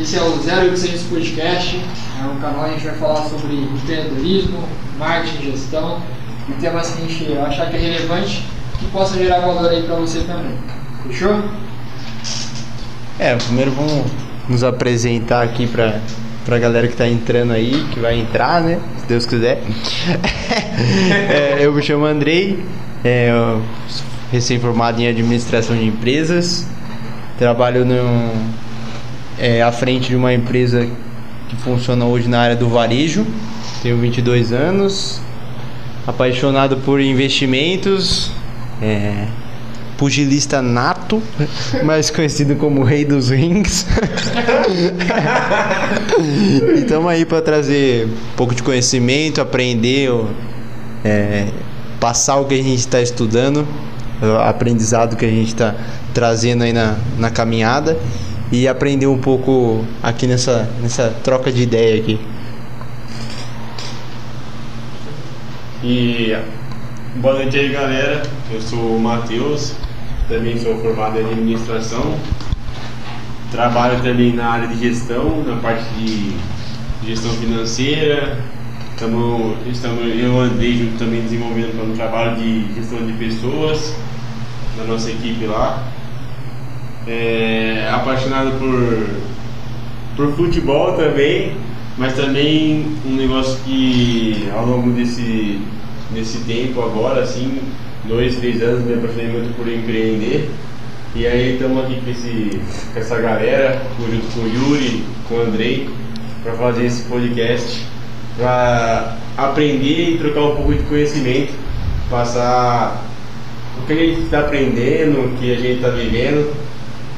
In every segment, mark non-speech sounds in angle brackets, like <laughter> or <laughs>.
Esse é o 0800 Podcast, é um canal onde a gente vai falar sobre empreendedorismo, marketing, gestão e temas que a gente achar que é relevante que possa gerar valor aí para você também. Fechou? É, primeiro vamos nos apresentar aqui para pra galera que tá entrando aí, que vai entrar, né? Se Deus quiser. <laughs> é, eu me chamo Andrei, é, recém-formado em administração de empresas. Trabalho no, é, à frente de uma empresa que funciona hoje na área do varejo. Tenho 22 anos. Apaixonado por investimentos. É, pugilista nato, <laughs> mais conhecido como Rei dos Rings. <laughs> e estamos aí para trazer um pouco de conhecimento, aprender, é, passar o que a gente está estudando, o aprendizado que a gente está trazendo aí na, na caminhada e aprender um pouco aqui nessa, nessa troca de ideia aqui. E boa noite aí galera, eu sou o Matheus, também sou formado em administração. Trabalho também na área de gestão, na parte de gestão financeira. Estamos, estamos eu andei junto também desenvolvendo um trabalho de gestão de pessoas na nossa equipe lá. É, apaixonado por, por futebol também, mas também um negócio que ao longo desse, desse tempo agora, assim, dois, três anos me apaixonei muito por empreender. E aí estamos aqui com, esse, com essa galera, junto com o Yuri, com o Andrei, para fazer esse podcast, para aprender e trocar um pouco de conhecimento, passar o que a gente está aprendendo, o que a gente está vivendo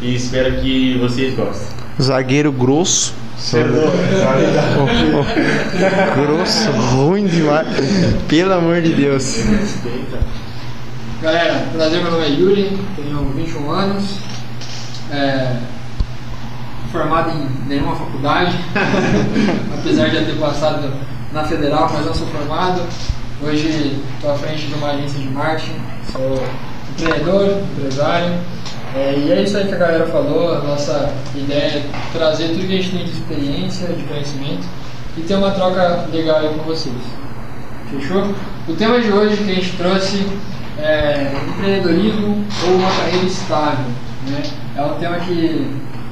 e espero que vocês gostem. Zagueiro grosso. grosso, ruim demais. Pelo amor de Deus. Galera, prazer, meu nome é Yuri, tenho 21 anos, é, formado em nenhuma faculdade, <laughs> apesar de ter passado na federal, mas não sou formado. Hoje estou à frente de uma agência de marketing, sou empreendedor, empresário. É, e é isso aí que a galera falou, a nossa ideia é trazer tudo que a gente tem de experiência, de conhecimento e ter uma troca legal aí com vocês. Fechou? O tema de hoje que a gente trouxe é, empreendedorismo ou uma carreira estável. Né? É um tema que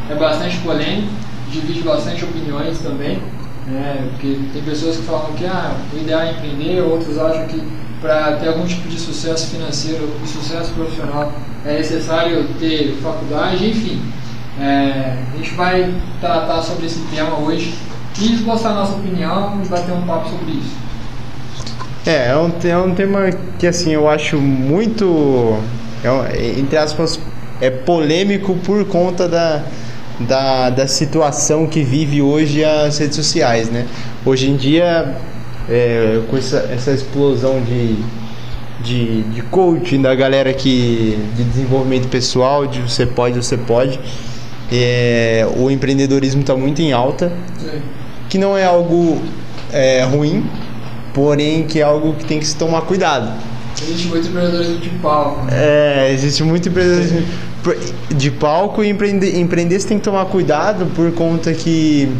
é bastante polêmico, divide bastante opiniões também, né? porque tem pessoas que falam que ah, o ideal é empreender, outros acham que para ter algum tipo de sucesso financeiro e sucesso profissional é necessário ter faculdade, enfim. É, a gente vai tratar sobre esse tema hoje e esboçar nossa opinião e bater um papo sobre isso. É, é um, é um tema que assim eu acho muito, é, entre aspas, é polêmico por conta da, da, da situação que vive hoje as redes sociais, né? Hoje em dia, é, com essa, essa explosão de, de, de coaching da galera que de desenvolvimento pessoal, de você pode, você pode, é, o empreendedorismo está muito em alta, que não é algo é, ruim, porém que é algo que tem que se tomar cuidado. Existe muito empreendedorismo de palco. Né? É, existe muito empreendedorismo de palco e empreender, empreender você tem que tomar cuidado por conta que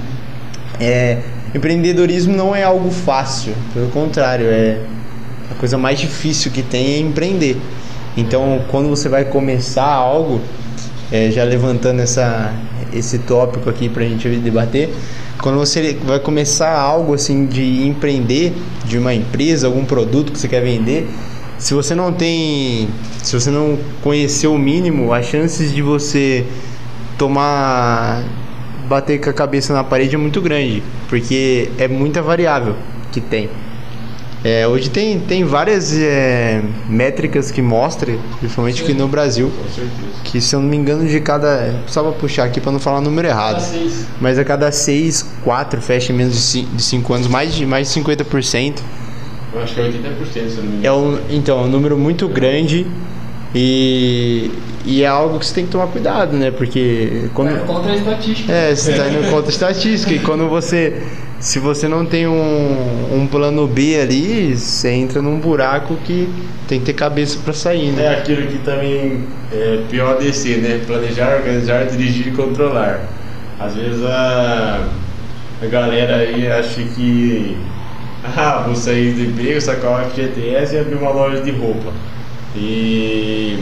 é, empreendedorismo não é algo fácil, pelo contrário, é a coisa mais difícil que tem é empreender. Então, quando você vai começar algo, é, já levantando essa, esse tópico aqui para a gente debater, quando você vai começar algo assim de empreender, de uma empresa, algum produto que você quer vender, se você não tem, se você não conhecer o mínimo, as chances de você tomar bater com a cabeça na parede é muito grande, porque é muita variável que tem. É, hoje tem, tem várias é, métricas que mostram, principalmente aqui no Brasil, que se eu não me engano, de cada. Só pra puxar aqui para não falar o número errado. Mas a cada 6, 4 fecha em menos de 5 anos, mais de, mais de 50%. Eu acho que é 80%, se eu não me engano. É um, então, é um número muito grande e, e é algo que você tem que tomar cuidado, né? Porque. Quando, é contra a estatística. É, você está indo contra a estatística. E quando você se você não tem um, um plano B ali, você entra num buraco que tem que ter cabeça para sair, né? É aquilo que também é pior descer, né? Planejar, organizar, dirigir e controlar. Às vezes a, a galera aí acha que <laughs> ah, vou sair do emprego, sacar o FGTS e abrir uma loja de roupa. E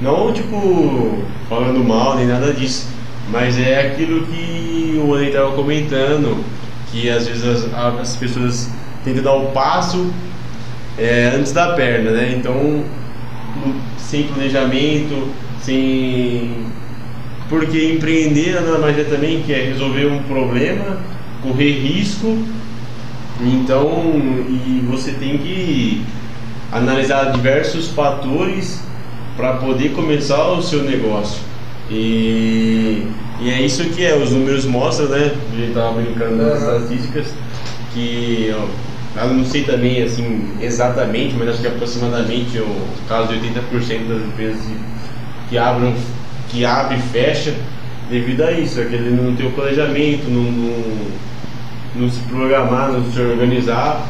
não tipo falando mal nem nada disso, mas é aquilo que o André estava comentando, que às vezes as, as pessoas tentam dar o passo é, antes da perna, né? Então sem planejamento, sem porque empreender mais é também que é resolver um problema, correr risco. Então, e você tem que analisar diversos fatores para poder começar o seu negócio. E, e é isso que é, os números mostram, né? A gente estava brincando das estatísticas, que ó, eu não sei também assim exatamente, mas acho que aproximadamente o caso de 80% das empresas que abrem que abre e fecha devido a isso, é que ele não tem o planejamento, não, não, não se programar, não se organizar,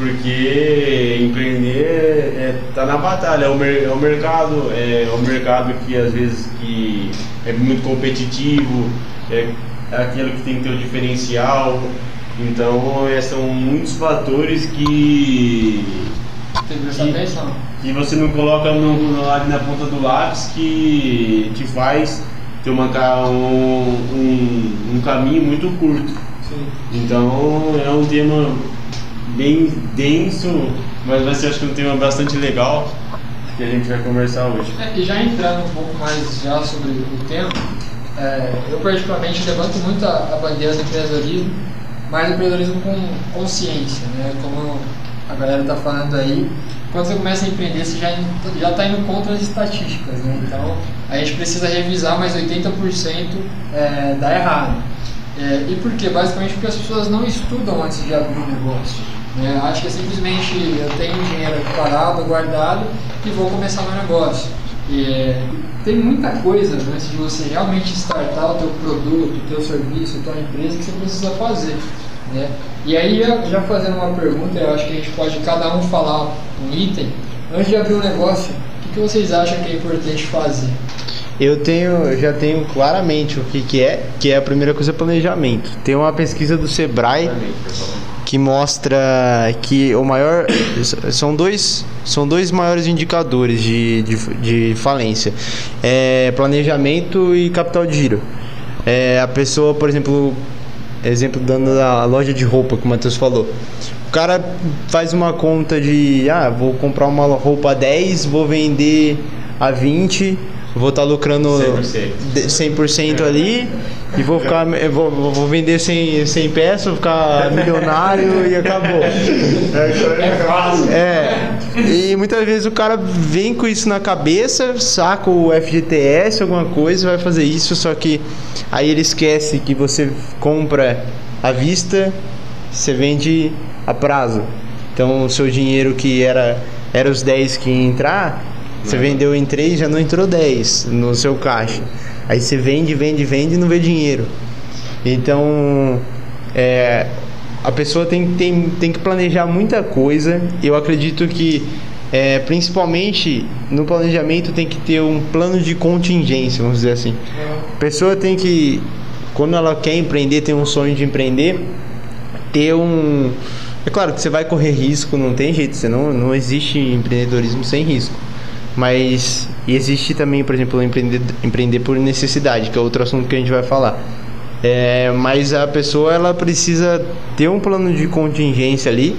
porque empreender é, tá na batalha, é o, é o mercado, é, é o mercado que às vezes que é muito competitivo, é, é aquilo que tem que ter o diferencial. Então é, são muitos fatores que. Tem que prestar atenção que você não coloca no, no, ali na ponta do lápis que te faz ter uma, um, um, um caminho muito curto. Sim. Então é um tema bem denso, mas vai ser acho que um tema bastante legal que a gente vai conversar hoje. É, e já entrando um pouco mais já sobre o tema, é, eu particularmente levanto muito a, a bandeira do empreendedorismo, mas empreendedorismo com consciência, né? Como a galera está falando aí, quando você começa a empreender, você já já está indo contra as estatísticas, né? Então a gente precisa revisar, mas 80% é, dá errado. É, e por quê? Basicamente porque as pessoas não estudam antes de abrir um negócio. Né? Acho que é simplesmente eu tenho dinheiro parado, guardado e vou começar meu negócio. E, é, tem muita coisa antes de você realmente startar o teu produto, o teu serviço, a tua empresa que você precisa fazer. Né? E aí, já fazendo uma pergunta, eu acho que a gente pode cada um falar um item. Antes de abrir um negócio, o que, que vocês acham que é importante fazer? Eu tenho, já tenho claramente o que, que é, que é a primeira coisa planejamento. Tem uma pesquisa do Sebrae que mostra que o maior são dois são dois maiores indicadores de, de, de falência é planejamento e capital de giro é, a pessoa por exemplo exemplo dando a loja de roupa que o Matheus falou. O cara faz uma conta de, ah, vou comprar uma roupa a 10, vou vender a 20, vou estar tá lucrando 100%, 100% ali e vou ficar vou, vou vender 100, 100 peças, vou ficar milionário e acabou. É fácil. É. E muitas vezes o cara vem com isso na cabeça, saca o FGTS, alguma coisa, vai fazer isso, só que aí ele esquece que você compra à vista, você vende a prazo. Então o seu dinheiro que era era os 10 que ia entrar, você vendeu em 3, já não entrou 10 no seu caixa. Aí você vende, vende, vende e não vê dinheiro. Então, é, a pessoa tem, tem, tem que planejar muita coisa. Eu acredito que, é, principalmente no planejamento, tem que ter um plano de contingência, vamos dizer assim. A pessoa tem que, quando ela quer empreender, tem um sonho de empreender, ter um. É claro que você vai correr risco, não tem jeito, não, não existe empreendedorismo sem risco. Mas existe também, por exemplo, empreender, empreender por necessidade, que é outro assunto que a gente vai falar. É, mas a pessoa ela precisa ter um plano de contingência ali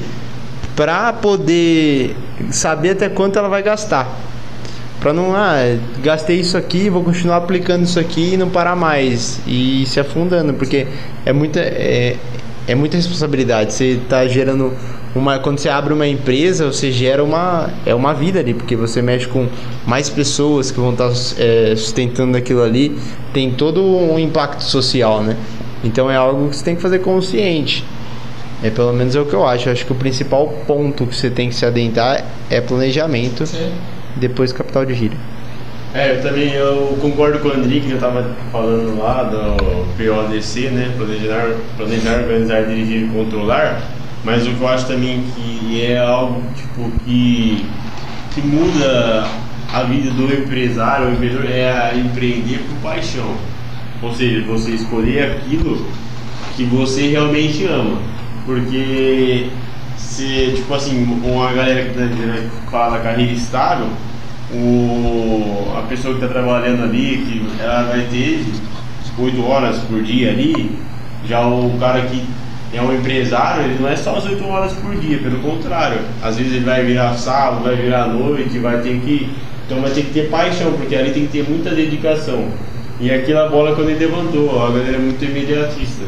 para poder saber até quanto ela vai gastar. Para não, ah, gastei isso aqui, vou continuar aplicando isso aqui e não parar mais e se afundando, porque é muita, é, é muita responsabilidade. Você está gerando uma quando você abre uma empresa você gera uma é uma vida ali porque você mexe com mais pessoas que vão estar é, sustentando aquilo ali. Tem todo um impacto social né? Então é algo que você tem que fazer consciente. É pelo menos é o que eu acho. Eu acho que o principal ponto que você tem que se adentrar é planejamento Sim. depois capital de giro é, eu também eu concordo com o André que eu estava falando lá do PODC, né? Planejar, planejar, organizar, dirigir e controlar mas o que eu acho também que é algo tipo que, que muda a vida do empresário, o empreendedor é empreender por paixão. Ou seja, você escolher aquilo que você realmente ama. Porque se, tipo assim, uma galera que tá, fala carreira estável, o, a pessoa que está trabalhando ali, que ela vai ter 8 horas por dia ali, já o cara que é um empresário, ele não é só as 8 horas por dia, pelo contrário. Às vezes ele vai virar sábado, vai virar noite, vai ter que. Então vai ter que ter paixão, porque ali tem que ter muita dedicação. E aquela bola quando ele levantou, a galera é muito imediatista.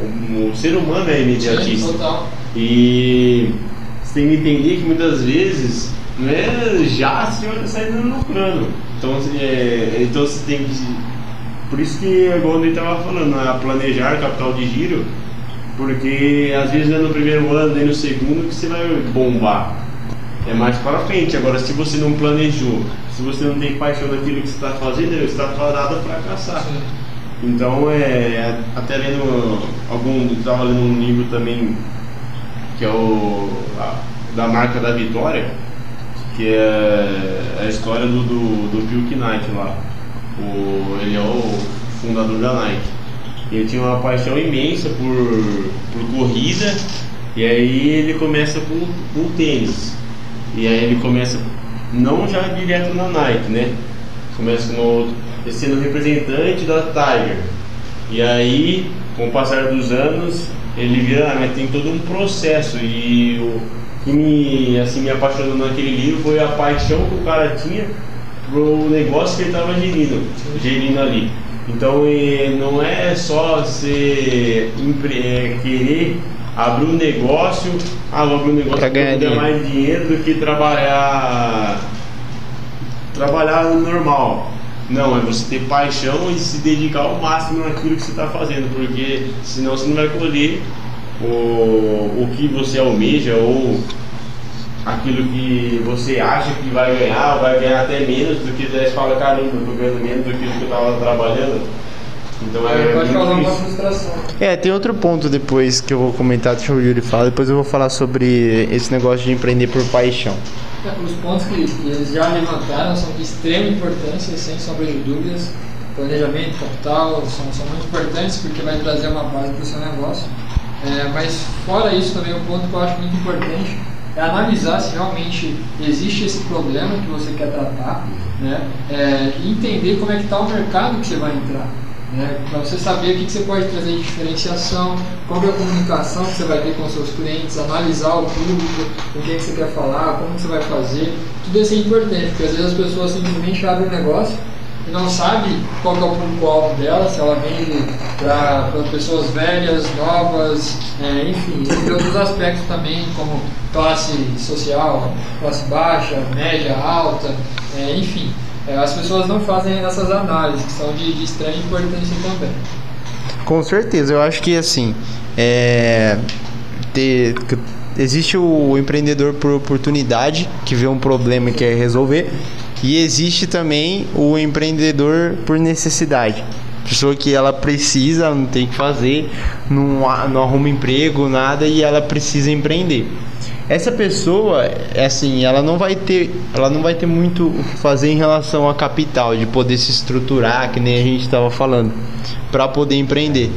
O, o ser humano é imediatista. E você tem que entender que muitas vezes não é já se vai saindo lucrando. Então, é, então você tem que. Por isso que igual ele estava falando, né, planejar capital de giro, porque às vezes é no primeiro ano, nem no segundo que você vai bombar. É mais para frente. Agora, se você não planejou, se você não tem paixão naquilo que você está fazendo, você está fadado a fracassar. Sim. Então, é, até lendo algum, estava lendo um livro também que é o a- da marca da Vitória, que é a história do, do, do Phil Knight lá. O, ele é o fundador da Nike. Ele tinha uma paixão imensa por, por corrida e aí ele começa com, com tênis. E aí ele começa não já direto na Nike, né? Começa com outro, sendo representante da Tiger. E aí, com o passar dos anos, ele vira, ah, mas tem todo um processo e o que me, assim, me apaixonou naquele livro foi a paixão que o cara tinha pro negócio que ele estava gerindo, gerindo ali. Então não é só você eh, querer abrir um negócio, ah, vou abrir um negócio Pra ganhar dinheiro. mais dinheiro do que trabalhar trabalhar no normal. Não, é você ter paixão e se dedicar ao máximo naquilo que você está fazendo, porque senão você não vai colher o, o que você almeja ou aquilo que você acha que vai ganhar, ou vai ganhar até menos do que você fala, caramba, eu tô ganhando menos do que o que eu estava trabalhando. Então é, pode muito causar uma isso. frustração. É, tem outro ponto depois que eu vou comentar, deixa o Yuri falar, depois eu vou falar sobre esse negócio de empreender por paixão. É, Os pontos que, que eles já levantaram são de extrema importância, sem sombra de dúvidas. Planejamento, capital, são, são muito importantes porque vai trazer uma base para o seu negócio. É, mas fora isso também, um ponto que eu acho muito importante é analisar se realmente existe esse problema que você quer tratar né? É, e entender como é que está o mercado que você vai entrar. Né? Para você saber o que, que você pode trazer de diferenciação, qual que é a comunicação que você vai ter com seus clientes, analisar o público, com quem que você quer falar, como que você vai fazer. Tudo isso é importante, porque às vezes as pessoas simplesmente abrem um negócio não sabe qual é o público-alvo dela, se ela vende para pessoas velhas, novas, é, enfim, entre outros aspectos também, como classe social, classe baixa, média, alta, é, enfim. É, as pessoas não fazem essas análises, que são de, de importância também. Com certeza, eu acho que assim, é, ter- existe o empreendedor por oportunidade, que vê um problema e quer resolver, e existe também o empreendedor por necessidade. Pessoa que ela precisa, não tem que fazer, não, não arruma emprego, nada, e ela precisa empreender. Essa pessoa, é assim, ela não vai ter, ela não vai ter muito o que fazer em relação a capital, de poder se estruturar, que nem a gente estava falando, para poder empreender.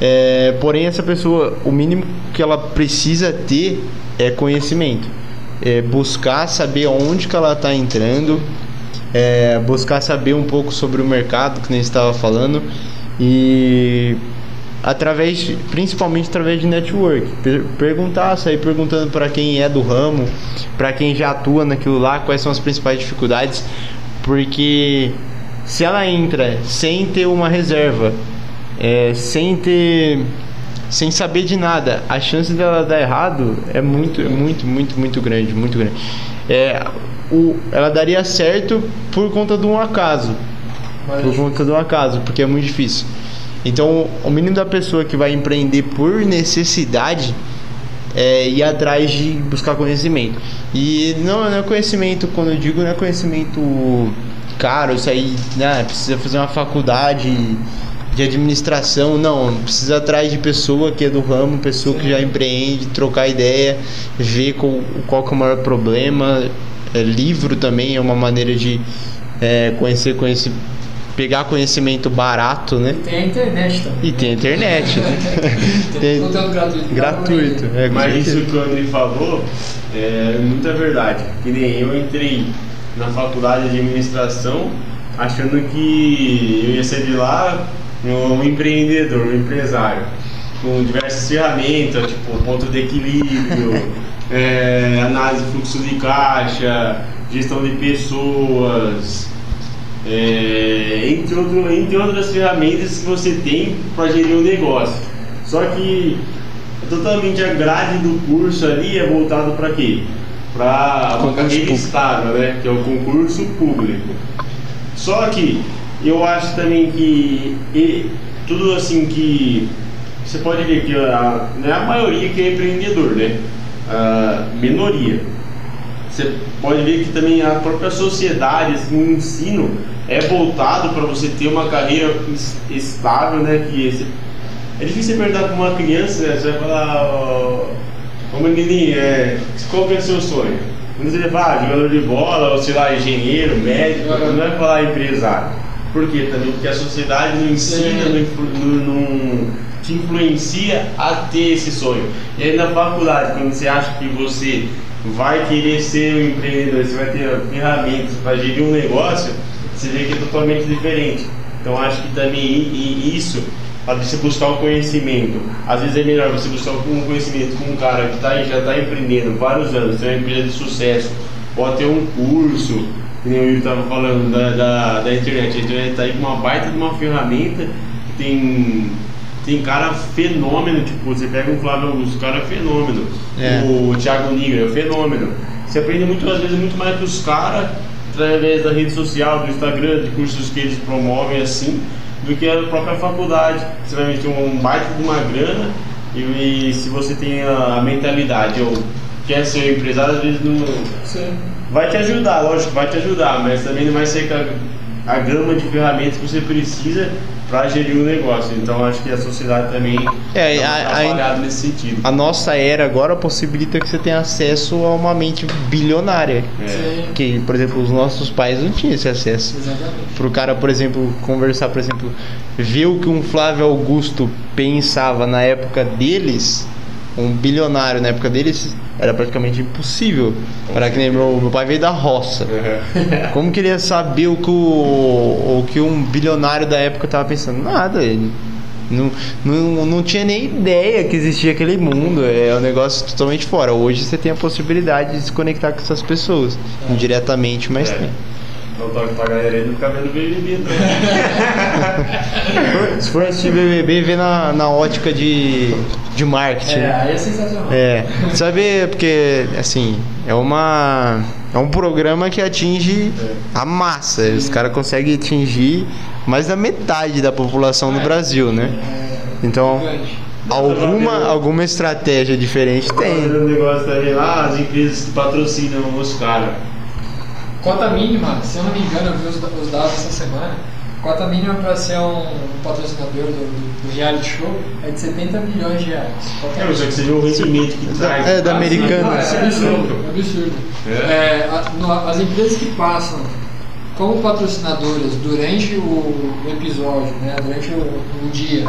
É, porém, essa pessoa, o mínimo que ela precisa ter é conhecimento. É buscar saber onde que ela está entrando, é, buscar saber um pouco sobre o mercado, que nem estava falando, e através, principalmente através de network. Per- perguntar, sair perguntando para quem é do ramo, para quem já atua naquilo lá, quais são as principais dificuldades, porque se ela entra sem ter uma reserva, é, sem ter sem saber de nada, a chance dela dar errado é muito, é muito, muito, muito grande, muito grande. É, o, ela daria certo por conta de um acaso, por conta de um acaso, porque é muito difícil. Então, o mínimo da pessoa que vai empreender por necessidade é ir atrás de buscar conhecimento. E não, não é conhecimento, quando eu digo, não é conhecimento caro, isso aí, né, precisa fazer uma faculdade de administração, não, precisa atrás de pessoa que é do ramo, pessoa que já empreende, trocar ideia, ver qual, qual que é o maior problema. É, livro também é uma maneira de é, conhecer, conhecer pegar conhecimento barato, né? Tem a internet também. E tem a internet, né? <laughs> Tem, conteúdo gratuito. Gratuito. É, Mas isso que o André falou é muita verdade. Que nem eu entrei na faculdade de administração achando que eu ia ser de lá um empreendedor, um empresário, com diversas ferramentas, tipo ponto de equilíbrio, <laughs> é, análise de fluxo de caixa, gestão de pessoas, é, entre, outro, entre outras ferramentas que você tem para gerir um negócio. Só que totalmente a grade do curso ali é voltado para quê? Para público. estável, né? Que é o concurso público. Só que eu acho também que e, tudo assim que você pode ver que a, não é a maioria que é empreendedor, né? A minoria. Você pode ver que também a própria sociedade, assim, o ensino é voltado para você ter uma carreira es- estável, né? Que esse, é difícil você perguntar para uma criança, né? Você vai falar, ô menininho, é, qual que é o seu sonho? Quando você vai falar ah, jogador de bola, ou sei lá, engenheiro, médico, Uhum. não vai falar empresário. Por quê? Também porque a sociedade não ensina, não, te influencia a ter esse sonho. E aí na faculdade, quando você acha que você vai querer ser um empreendedor, você vai ter ferramentas para gerir um negócio, você vê que é totalmente diferente. Então acho que também isso, para você buscar o conhecimento, às vezes é melhor você buscar um conhecimento com um cara que tá, já está empreendendo vários anos, tem uma empresa de sucesso, pode ter um curso, que nem o Yuri estava falando da, da, da internet. A internet está aí com uma baita de uma ferramenta tem tem cara fenômeno, tipo, você pega um Flávio Augusto, o cara é fenômeno. É. O Thiago Nigro é fenômeno. Você aprende muito, às vezes, muito mais dos caras através da rede social, do Instagram, de cursos que eles promovem assim, do que a própria faculdade. Você vai meter um baita de uma grana e, e se você tem a, a mentalidade ou quer ser empresário, às vezes não. Sim. Vai te ajudar, lógico, vai te ajudar, mas também não vai ser a, a gama de ferramentas que você precisa para gerir o negócio. Então acho que a sociedade também É, tá a- a- nesse sentido. A nossa era agora possibilita que você tenha acesso a uma mente bilionária. É. Que, por exemplo, os nossos pais não tinham esse acesso. Exatamente. Pro cara, por exemplo, conversar, por exemplo, ver o que um Flávio Augusto pensava na época deles, um bilionário na época deles, era praticamente impossível. Para que nem meu, meu pai veio da roça. Como que ele ia saber o que, o, o que um bilionário da época tava pensando? Nada, ele não, não, não tinha nem ideia que existia aquele mundo. É um negócio totalmente fora. Hoje você tem a possibilidade de se conectar com essas pessoas, indiretamente, mas É. tem. Então toque pra galera aí não ficar vendo BBB, não. <laughs> Se for assistir BBB, vê na, na ótica de, de marketing. É, aí é sensacional. É, sabe, porque assim, é uma é um programa que atinge a massa. Os caras conseguem atingir mais da metade da população do Brasil, né? Então, alguma alguma estratégia diferente tem. um negócio também lá, as empresas que patrocinam os caras. Cota mínima, se eu não me engano, eu vi os, os dados essa semana. Cota mínima para ser um patrocinador do, do, do reality show é de 70 milhões de reais. Cota É, mas só que vê o rendimento que traz. É, da Ah, Americanas. sim, É absurdo, é absurdo. É? É, a- no- as empresas que passam como patrocinadoras durante o, o episódio, né, durante o, o dia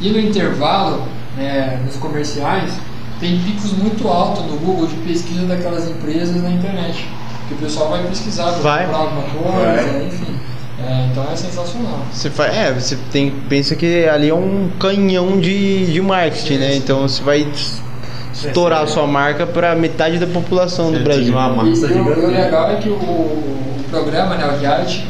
e no intervalo, né, nos comerciais, tem picos muito altos no Google de pesquisa daquelas empresas na internet. Que o pessoal vai pesquisar Vai. comprar alguma coisa, Vai. enfim. É, então é sensacional. Você faz, é, você tem pensa que ali é um canhão de, de marketing, né? Então você vai estourar a sua marca para metade da população do Você Brasil. atinge uma massa e o, o legal é que o, o programa, né, o reality,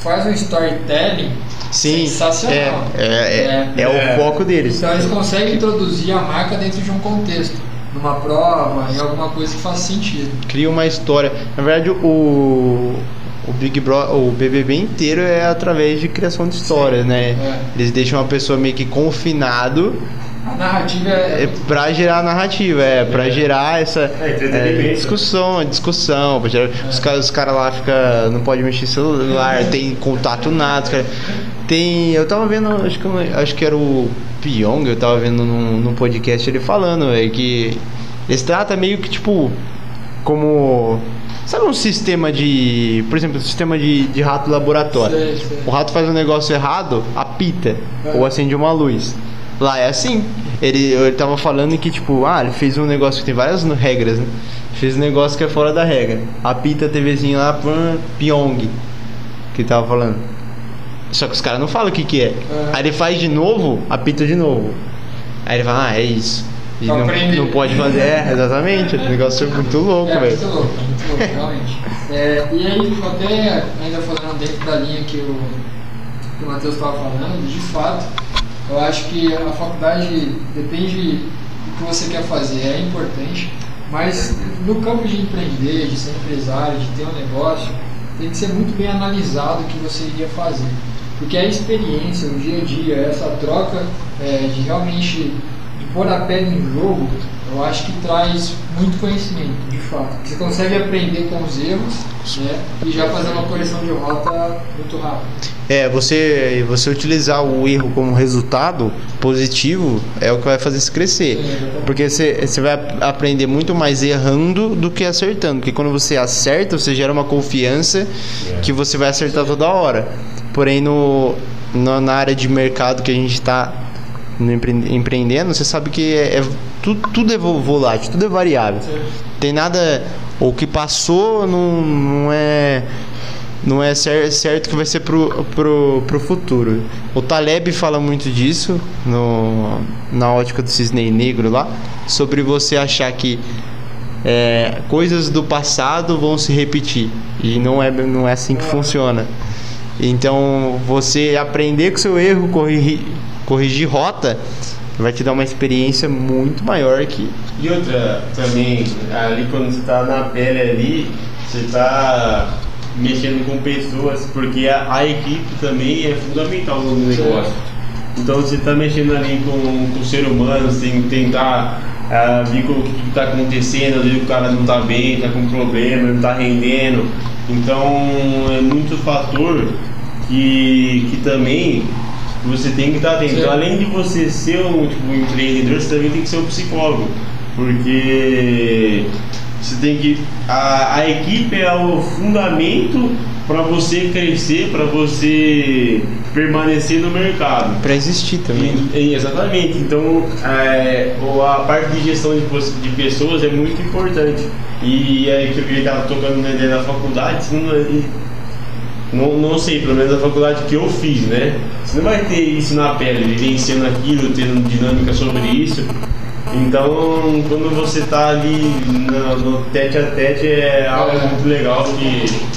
faz um storytelling Sim, sensacional. É, é, é, é É. o foco deles. Então eles conseguem introduzir a marca dentro de um contexto, numa prova, em alguma coisa que faça sentido. Cria uma história. Na verdade, o, o Big Brother, o BBB inteiro é através de criação de histórias, né? É. Eles deixam a pessoa meio que confinado A narrativa é. é, pra gerar narrativa, é, pra É. gerar essa É, é, discussão, discussão. pra gerar- Os caras os cara lá fica, não pode mexer celular, tem contato nada. os cara- tem, eu tava vendo, acho que, acho que era o Pyong, eu tava vendo num, num podcast ele falando é, que eles tratam meio que tipo como Sabe um sistema de. Por exemplo, um sistema de, de rato laboratório? Sei, sei. O rato faz um negócio errado, apita. É. Ou acende uma luz. Lá é assim. Ele, ele tava falando que, tipo, ah, ele fez um negócio que tem várias regras, né? Fez um negócio que é fora da regra. Apita a TVzinha lá, Pyong. Que ele tava falando. Só que os caras não falam o que que é. É. Aí ele faz de novo, apita de novo. Aí ele fala, ah, é isso. E Pra não, não pode fazer. É, exatamente. O negócio é muito louco, É velho. muito louco, é muito louco, realmente. É, e aí, até ainda falando dentro da linha que o, que o Matheus estava falando, de fato, eu acho que a faculdade depende do que você quer fazer, é importante, mas no campo de empreender, de ser empresário, de ter um negócio, tem que ser muito bem analisado o que você iria fazer. Porque a experiência, o dia a dia, essa troca é, de realmente de pôr a pele em jogo, eu acho que traz muito conhecimento, de fato. Você consegue aprender com os erros né, e já fazer uma correção de rota muito rápido. É, você, você utilizar o erro como resultado positivo é o que vai fazer você crescer. Exatamente. Porque você, você vai ap- aprender muito mais errando do que acertando. Porque quando você acerta, você gera uma confiança que você vai acertar toda hora. Porém, no, no- na área de mercado que a gente está empreendendo, você sabe que é, é- tudo, tudo é vo- volátil, tudo é variável. Tem nada. O que passou não, não é. Não é cer- certo que vai ser pro, pro, pro futuro. O Taleb fala muito disso no, na ótica do cisne negro lá, sobre você achar que é, coisas do passado vão se repetir. E não é, não é assim que funciona. Então, você aprender com seu erro, corrigir, corrigir rota, vai te dar uma experiência muito maior que. E outra também, ali quando você tá na pele ali, você tá mexendo com pessoas, porque a, a equipe também é fundamental no negócio. Então você tá mexendo ali com, com o ser humano, você tem que tentar ah, ver o que está acontecendo, vezes o cara não tá bem, tá com problema, não tá rendendo. Então é muito fator que, que também você tem que estar atento. Sim. Então, além de você ser um, tipo, um empreendedor, você também tem que ser um psicólogo. Porque você tem que. A, a equipe é o fundamento para você crescer, para você permanecer no mercado. Pra existir também. E- exatamente. Então, é, a parte de gestão de, de pessoas é muito importante. E aí que eu estava tocando na da faculdade, não, não, não sei, pelo menos a faculdade que eu fiz, né? Você não vai ter isso na pele, vivenciando aquilo, tendo dinâmica sobre isso. Então, quando você está ali no, no tete a tete, é algo É. muito legal que.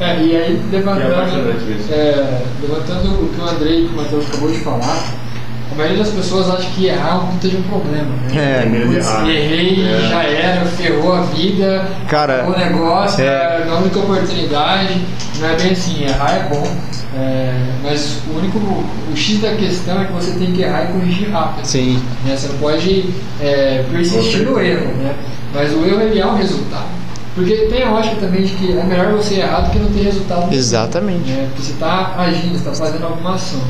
É, e aí, é levantando, é, levantando o que o Andrei e o Matheus acabou de falar, a maioria das pessoas acha que errar é um puta de um problema. Né? É, medo de Putz, errar. errei, É. já era, ferrou a vida, Cara, o negócio, é. é a única oportunidade. Não é bem assim, errar é bom, é, mas o único, o X da questão é que você tem que errar e corrigir rápido. Sim. né? Você não pode é, persistir no erro, né? Mas o erro ele é um resultado. Porque tem a lógica também de que é melhor você errar do que não ter resultado. Exatamente. Né? Porque você está agindo, está fazendo alguma ação.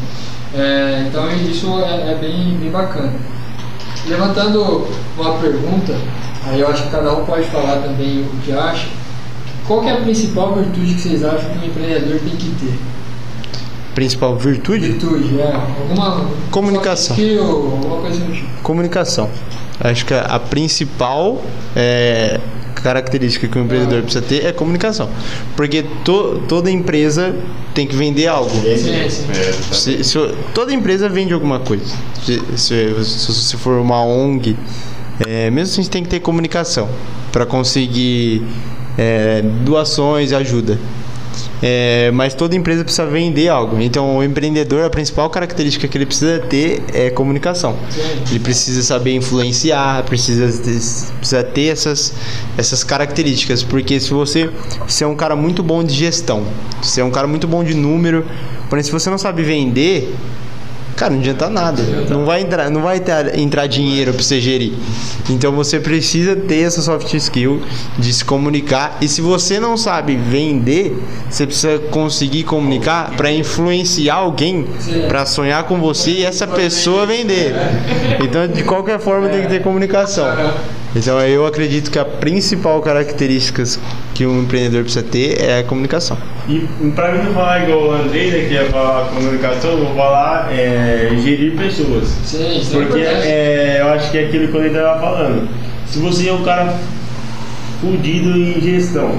É, então isso é, é bem, bem bacana. Levantando uma pergunta, aí eu acho que cada um pode falar também o que acha. Qual é a principal virtude que vocês acham que um empreendedor tem que ter? Principal virtude? Virtude, é. Alguma. Comunicação. skill, alguma coisa do tipo. Comunicação. Acho que a, a principal é, característica que o empreendedor precisa ter é comunicação. Porque to- toda empresa tem que vender algo. Sim, sim. É, Se- se- toda empresa vende alguma coisa. Se, se, se, se for uma ONG, é, mesmo assim tem que ter comunicação para conseguir é, doações e ajuda. É, mas toda empresa precisa vender algo. Então, o empreendedor, a principal característica que ele precisa ter é comunicação. Ele precisa saber influenciar, precisa precisa ter essas, essas características. Porque se você se é um cara muito bom de gestão, se é um cara muito bom de número, porém, se você não sabe vender, cara, não adianta nada. Não vai entrar, não vai ter, entrar dinheiro para você gerir. Então você precisa ter essa soft skill de se comunicar. E se você não sabe vender, você precisa conseguir comunicar para influenciar alguém para sonhar com você e essa pessoa vender. Então, de qualquer forma, tem que ter comunicação. Então eu acredito que a principal característica que um empreendedor precisa ter é a comunicação. E pra mim não falar igual o Andrei, né, que é falar comunicação, eu vou falar é, gerir pessoas. Sim, isso é Porque é, eu acho que é aquilo que ele estava falando. Se você é um cara fudido em gestão,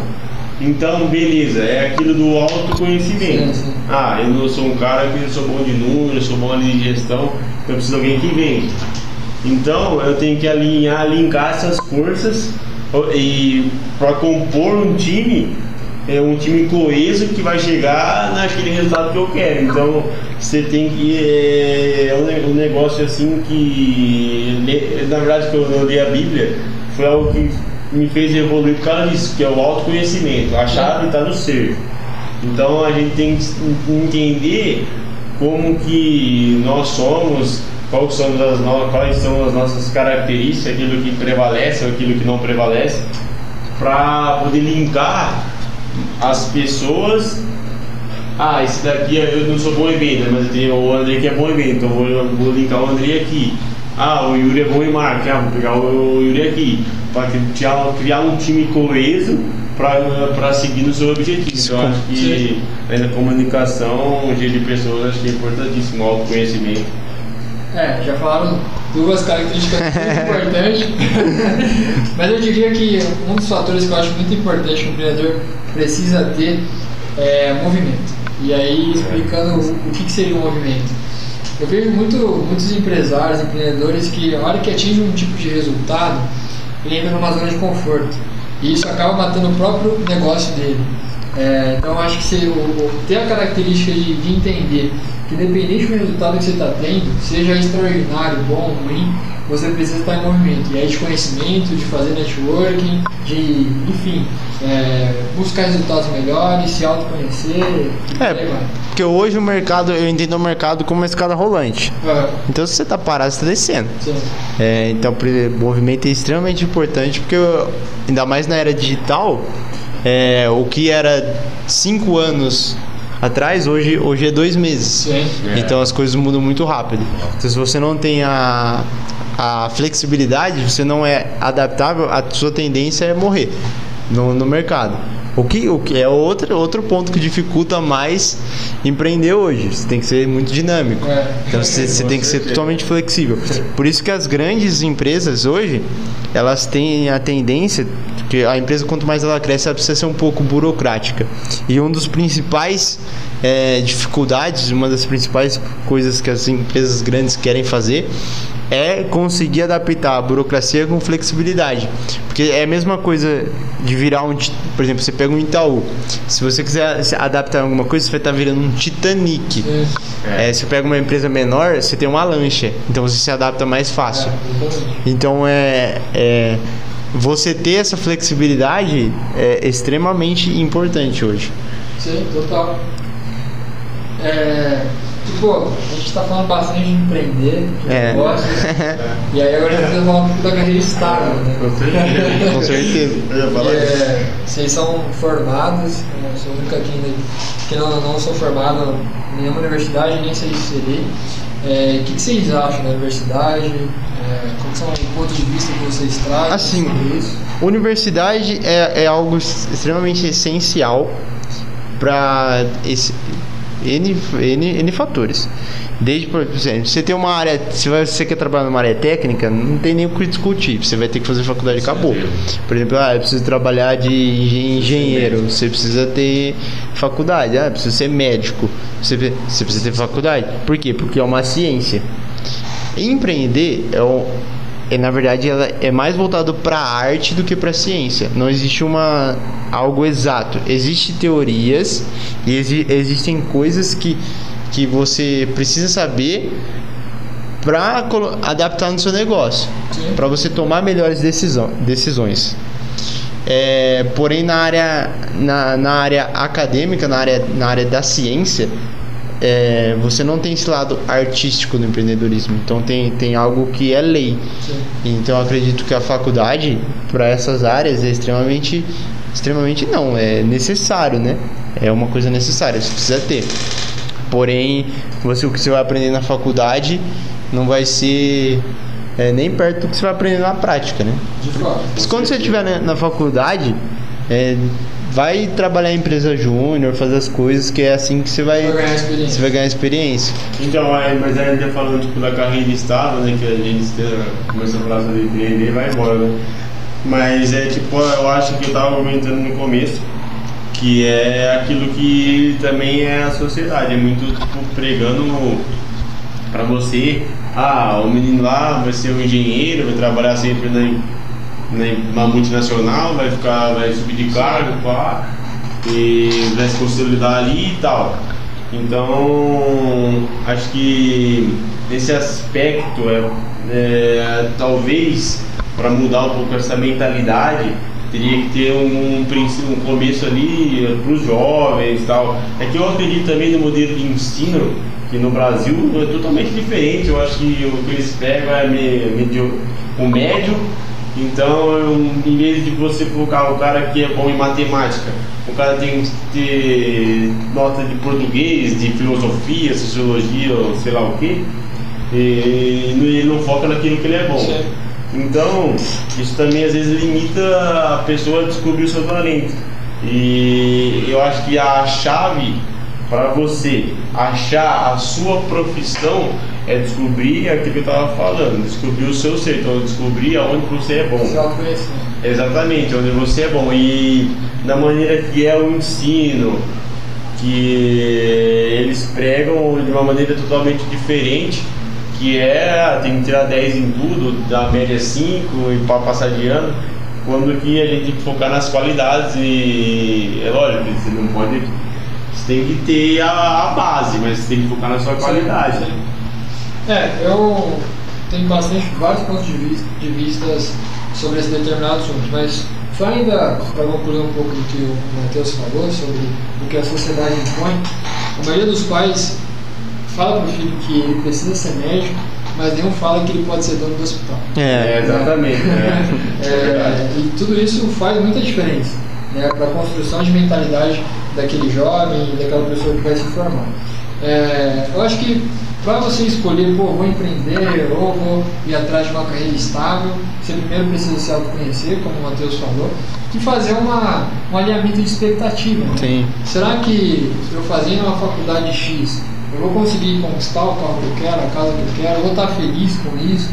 então beleza, é aquilo do autoconhecimento. Sim, sim. Ah, eu não sou um cara que eu sou bom de números, eu sou bom ali de gestão, então eu preciso de alguém que vende. Então eu tenho que alinhar, linkar essas forças e para compor um time é um time coeso que vai chegar naquele resultado que eu quero. Então você tem que é, é um, ne- negócio assim que na verdade eu, eu li a Bíblia foi algo que me fez evoluir por causa disso, que é o autoconhecimento. A chave está no ser. Então a gente tem que entender como que nós somos, quais são as, no- quais são as nossas características, aquilo que prevalece ou aquilo que não prevalece, para poder linkar as pessoas. Ah, esse daqui eu não sou bom em venda, mas tem o André que é bom em venda, então vou, vou linkar o André aqui. Ah, o Yuri é bom em marketing, ah, vou pegar o Yuri aqui. Para criar, criar um time coeso para seguir no seu objetivo. Então, acho que na comunicação, o de pessoas, acho que é importantíssimo, o autoconhecimento. É, já falaram duas características <laughs> muito importantes. <laughs> Mas eu diria que um dos fatores que eu acho muito importante que o empreendedor precisa ter é movimento. E aí, explicando o, que, que seria um movimento. Eu vejo muito, muitos empresários, empreendedores que, a hora que atingem um tipo de resultado, ele entra numa zona de conforto. E isso acaba matando o próprio negócio dele. É, então, eu acho que se, o- ter a característica de, de entender que, independente do resultado que você está tendo, seja extraordinário, bom, ruim, você precisa estar em movimento. E aí, de conhecimento, de fazer networking, de, enfim, é, buscar resultados melhores, se autoconhecer. É, porque hoje o mercado, eu entendo o mercado como uma escada rolante. Ah, Então se você tá parado, você tá descendo. É, então pre- movimento é extremamente importante porque eu- ainda mais na era digital, é, o que era cinco anos atrás, hoje, hoje é dois meses. É. Então as coisas mudam muito rápido. Então se você não tem a, a flexibilidade, você não é adaptável, a sua tendência é morrer no, no mercado. O que, o que é outro, outro ponto que dificulta mais empreender hoje. Você tem que ser muito dinâmico. É. Então você, você tem que ser totalmente flexível. Por isso que as grandes empresas hoje, elas têm a tendência que a empresa quanto mais ela cresce, ela precisa ser um pouco burocrática. E um dos principais eh, dificuldades, uma das principais coisas que as empresas grandes querem fazer é conseguir adaptar a burocracia com flexibilidade. Porque é a mesma coisa de virar um, por exemplo, você pega um Itaú. Se você quiser se adaptar a alguma coisa, você vai estar virando um Titanic. Sim. É, você pega uma empresa menor, você tem uma lancha, então você se adapta mais fácil. É. Então é, é você ter essa flexibilidade é extremamente importante hoje. Sim, total. É, pô, a gente tá falando bastante de empreender, de É. negócios. <laughs> e aí agora a gente falar um pouco da carreira estável, né? Com certeza. Com. É, vocês são formados, eu sou o único aqui ainda que não, não sou formado em nenhuma universidade, nem sei se serei. É, O que, que vocês acham da universidade? É, quais são os pontos de vista que vocês trazem Assim? Universidade é, é algo extremamente essencial para N, N, N fatores. Desde, por exemplo, você tem uma área, se você quer trabalhar numa área técnica, não tem nem o que discutir. Você vai ter que fazer faculdade e acabou. Por exemplo, ah, eu preciso trabalhar de engen- engenheiro, você precisa ter faculdade. Ah, eu preciso ser médico, você, você precisa ter faculdade. Por quê? Porque é uma ciência. Empreender é, um- é, na verdade ela é mais voltado para a arte do que para a ciência. Não existe uma algo exato. Existem teorias e exi- existem coisas que que você precisa saber para adaptar no seu negócio, para você tomar melhores decisão, decisões. É, porém na área na, na área acadêmica, na área na área da ciência, é, você não tem esse lado artístico do empreendedorismo. Então tem, tem algo que é lei. Sim. Então eu acredito que a faculdade para essas áreas é extremamente extremamente não, é necessário, né? É uma coisa necessária, você precisa ter. Porém, você o que você vai aprender na faculdade não vai ser é, nem perto do que você vai aprender na prática, né? De fato. Mas quando você estiver na, na faculdade, é, vai trabalhar em empresa júnior, fazer as coisas, que é assim que você vai, Vai ganhar experiência. você vai ganhar experiência. Então, aí, mas ainda falando tipo, da carreira de Estado, né, que a gente começou a falar sobre empreender e vai embora, né? Mas é tipo, eu acho que eu tava comentando no começo, que é aquilo que também é a sociedade, é muito tipo, pregando pra você, ah, o menino lá vai ser um engenheiro, vai trabalhar sempre na, na multinacional, vai ficar, vai subir de cargo, pá, e vai se consolidar ali e tal. Então, acho que nesse aspecto, é, é, talvez para mudar um pouco essa mentalidade, teria que ter um, um, um começo ali para os jovens e tal. É que eu acredito também no modelo de ensino, que no Brasil é totalmente diferente. Eu acho que o que eles pegam é me- medio- o médio. Então, eu- em vez de você colocar o cara que é bom em matemática, o cara tem que ter nota de português, de filosofia, sociologia, ou sei lá o que, e ele não foca naquilo que ele é bom. Sim. Então, isso também às vezes limita a pessoa a descobrir o seu talento. E eu acho que a chave para você achar a sua profissão é descobrir aquilo que eu estava falando, descobrir o seu ser, então descobrir aonde você é bom. Se autoconhecer. Exatamente, onde você é bom. E da maneira que é o ensino, que eles pregam de uma maneira totalmente diferente, que é ah, tem que tirar 10 em tudo, da média 5 e para passar de ano, quando que a gente tem que focar nas qualidades e é lógico, você não pode. Você tem que ter a, a base, mas você tem que focar na sua qualidade. Sim. É, eu tenho bastante, vários pontos de vista, de vistas sobre esse determinado assunto, mas só ainda para concluir um pouco do que o Matheus falou sobre o que a sociedade impõe, a maioria dos pais fala para o filho que ele precisa ser médico, mas nenhum fala que ele pode ser dono do hospital. É, exatamente. né? <laughs> É, É, e tudo isso faz muita diferença né, para a construção de mentalidade daquele jovem daquela pessoa que vai se formar. É, eu acho que para você escolher, pô, vou empreender ou vou ir atrás de uma carreira estável, você primeiro precisa se autoconhecer, como o Matheus falou, e fazer uma, um alinhamento de expectativa. né? Será que eu fazendo uma faculdade X, eu vou conseguir conquistar o carro que eu quero, a casa que eu quero, eu vou estar feliz com isso?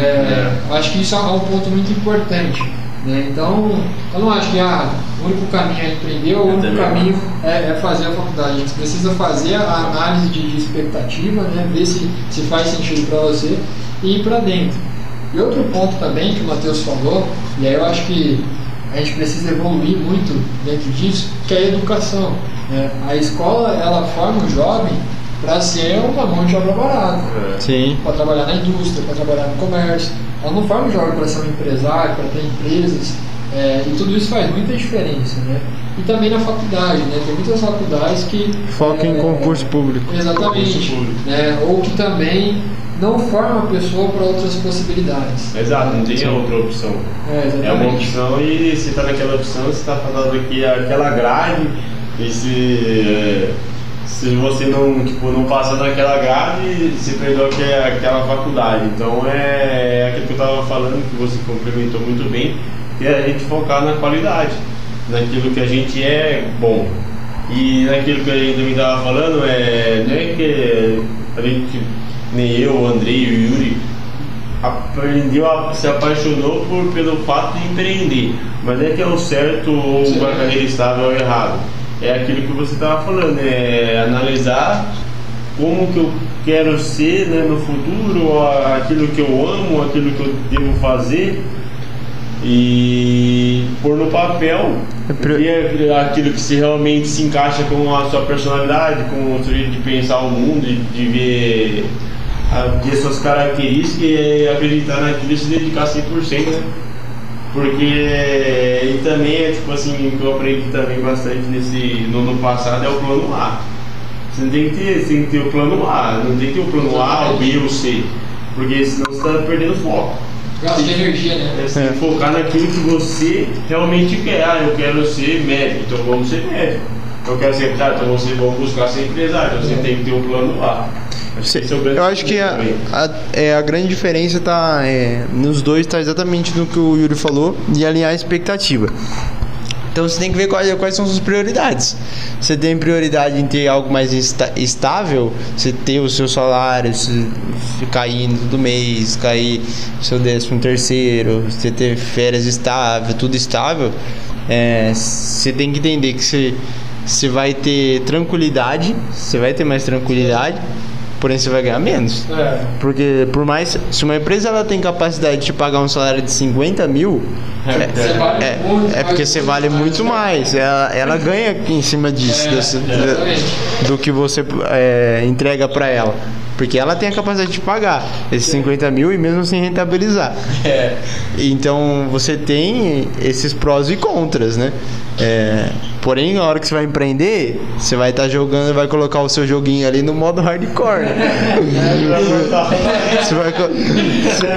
É, eu acho que isso é um ponto muito importante. né? Então, eu não acho que ah, o único caminho é empreender, ou o único caminho é, é fazer a faculdade. A gente precisa fazer a análise de, de expectativa, né? ver se, se faz sentido para você e ir para dentro. E outro ponto também que o Matheus falou, e aí eu acho que a gente precisa evoluir muito dentro disso, que é a educação. né? A escola, ela forma o jovem para ser uma mão de obra barata Sim. para trabalhar na indústria, para trabalhar no comércio. Ela não forma o jovem para ser um empresário, para ter empresas. É, e tudo isso faz muita diferença, né? E também na faculdade, né? Tem muitas faculdades que... Foca em é, concurso público. Exatamente. Concurso público. Né? Ou que também não forma a pessoa para outras possibilidades. Exato, não tem outra opção. É, É uma opção e você está naquela opção, você está falando aqui aquela grade e se, é, se você não, tipo, não passar naquela grade, você perdeu aque- aquela faculdade. Então é, é aquilo que eu estava falando, que você complementou muito bem, que é a gente focar na qualidade, naquilo que a gente é bom. E naquilo que a gente também estava falando, é, não é que a gente, nem eu, o Andrei, o Yuri, aprendeu, a, se apaixonou por, pelo fato de empreender. Mas é que é o certo ou uma carreira estável ou errado. É aquilo que você estava falando, é analisar como que eu quero ser né, no futuro, aquilo que eu amo, aquilo que eu devo fazer e pôr no papel É pre- ver aquilo que se realmente se encaixa com a sua personalidade, com o seu jeito de pensar o mundo, de, de ver a, ter suas características e acreditar naquilo e se dedicar 100%, né? Porque e também é tipo assim, o que eu aprendi também bastante nesse no ano passado é o plano A. Você não tem que ter, tem que ter o plano A, não tem que ter o plano A, o B ou o C. Porque senão você está perdendo foco. Gasto de energia, É, né? você tem que focar naquilo que você realmente quer. Ah, eu quero ser médico, então vamos ser médico. Eu quero ser empresário, então você vamos buscar ser empresário. Então você tem que ter um plano A. Esse é Eu acho que a, a, é, a grande diferença tá é, nos dois está exatamente no que o Yuri falou e alinhar a expectativa. Então você tem que ver quais, quais são suas prioridades. Você tem prioridade em ter algo mais esta- estável, você ter o seu salário se, se caindo todo mês, cair o seu décimo terceiro, você ter férias estável, tudo estável. é, você tem que entender que você, você vai ter tranquilidade, você vai ter mais tranquilidade, porém você vai ganhar menos. É. Porque por mais. Se uma empresa ela tem capacidade de te pagar um salário de 50 mil, Você vale é, muito é porque mais você do vale muito mais. Ela, ela ganha em cima disso, É, desse- exatamente. do que você é, entrega pra ela. Porque ela tem a capacidade de pagar esses 50 mil e mesmo sem rentabilizar. É. Então você tem esses prós e contras, né? É, porém, na hora que você vai empreender, você vai estar jogando, vai colocar o seu joguinho ali no modo hardcore. <laughs> Você vai,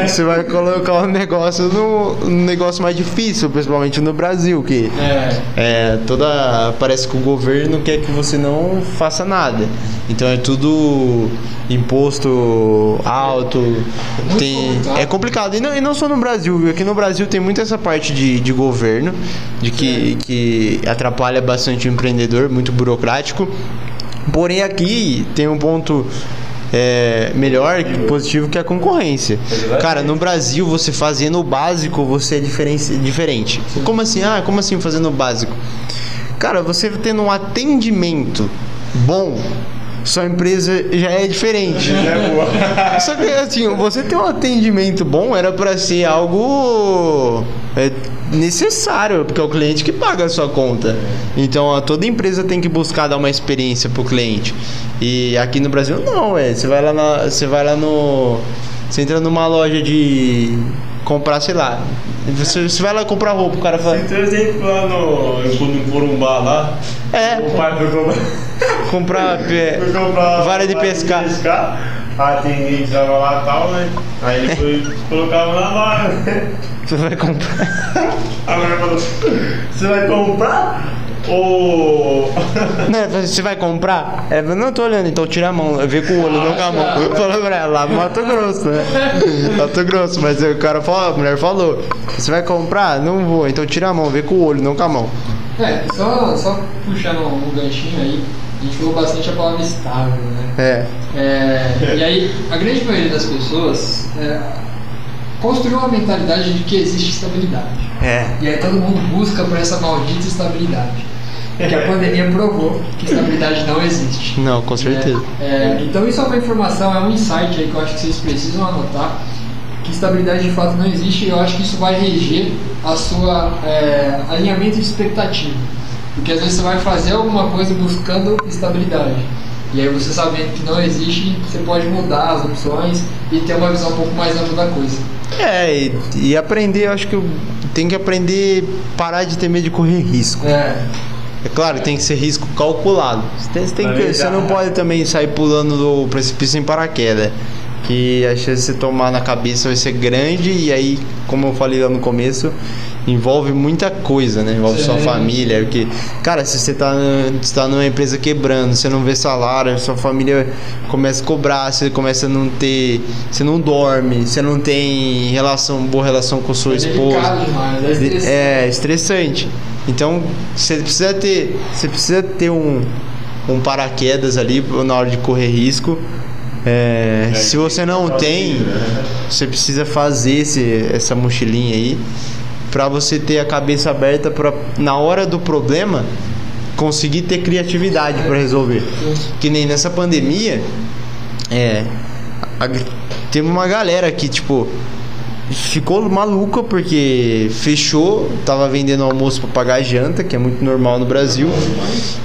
você- vai colocar o negócio no, negócio mais difícil, principalmente no Brasil, que É. é, toda parece que o governo quer que você não faça nada. Então é tudo imposto alto, tem é complicado. E não, e não só no Brasil, viu? aqui no Brasil tem muito essa parte de, de governo, de que, que atrapalha bastante o empreendedor, muito burocrático. Porém aqui tem um ponto é, melhor, positivo, que é a concorrência. Cara, no Brasil, você fazendo o básico, você é diferente. Como assim? Ah, como assim fazendo o básico? Cara, você tendo um atendimento bom, sua empresa já é diferente. <laughs> Só que assim, você ter um atendimento bom era pra ser algo é, necessário, porque é o cliente que paga a sua conta. Então toda empresa tem que buscar dar uma experiência pro cliente. E aqui no Brasil não, é. Você vai lá na, você vai lá no você entra numa loja de comprar, sei lá. Você, você vai lá comprar roupa, o cara fala, um exemplo lá no, eu fui no Corumbá lá. É. O pai foi comprar, <laughs> comprar é, foi comprar vara de pescar. A atendente tava lá e tal, né? Aí ele foi, <laughs> colocava na vara. né? Você vai comprar. A mulher falou: Você vai comprar? Ou. <laughs> Não, você vai comprar? Ela falou, não tô olhando, então tira a mão, vê com o olho, não com a mão. Falou pra ela, lá no Mato Grosso, né? <laughs> Mato Grosso, mas o cara falou, a mulher falou, você vai comprar? Não vou, então tira a mão, vê com o olho, não com a mão. É, só, só puxando um ganchinho aí, a gente falou bastante a palavra estável, né? É, É, e aí, a grande maioria das pessoas é, construiu uma mentalidade de que existe estabilidade. é. E aí todo mundo busca por essa maldita estabilidade. Que a <laughs> pandemia provou que estabilidade não existe. Não, com certeza. É, é, então isso é uma informação, é um insight aí que eu acho que vocês precisam anotar. Que estabilidade de fato não existe e eu acho que isso vai reger a sua é, alinhamento de expectativa. Porque às vezes você vai fazer alguma coisa buscando estabilidade. E aí você sabendo que não existe, você pode mudar as opções e ter uma visão um pouco mais ampla da coisa. É, e, e aprender, eu acho que eu tem que aprender parar de ter medo de correr risco. É, É claro, tem que ser risco calculado. Você, tem- você tem que- você não pode também sair pulando do precipício em paraquedas. Que a chance de você tomar na cabeça vai ser grande e aí, como eu falei lá no começo, envolve muita coisa, né? Envolve sua Sim. família. Porque, cara, se você tá, você tá numa empresa quebrando, você não vê salário, sua família começa a cobrar, você começa a não ter. Você não dorme, você não tem relação, boa relação com sua é esposa. demais, é estressante. É estressante. Então você precisa ter, você precisa ter um, um paraquedas ali na hora de correr risco. É, É, se você não tem, né? você precisa fazer esse, essa mochilinha aí para você ter a cabeça aberta para na hora do problema conseguir ter criatividade para resolver. Que nem nessa pandemia, é, a- teve uma galera que tipo ficou maluca porque fechou, tava vendendo almoço para pagar a janta, que é muito normal no Brasil.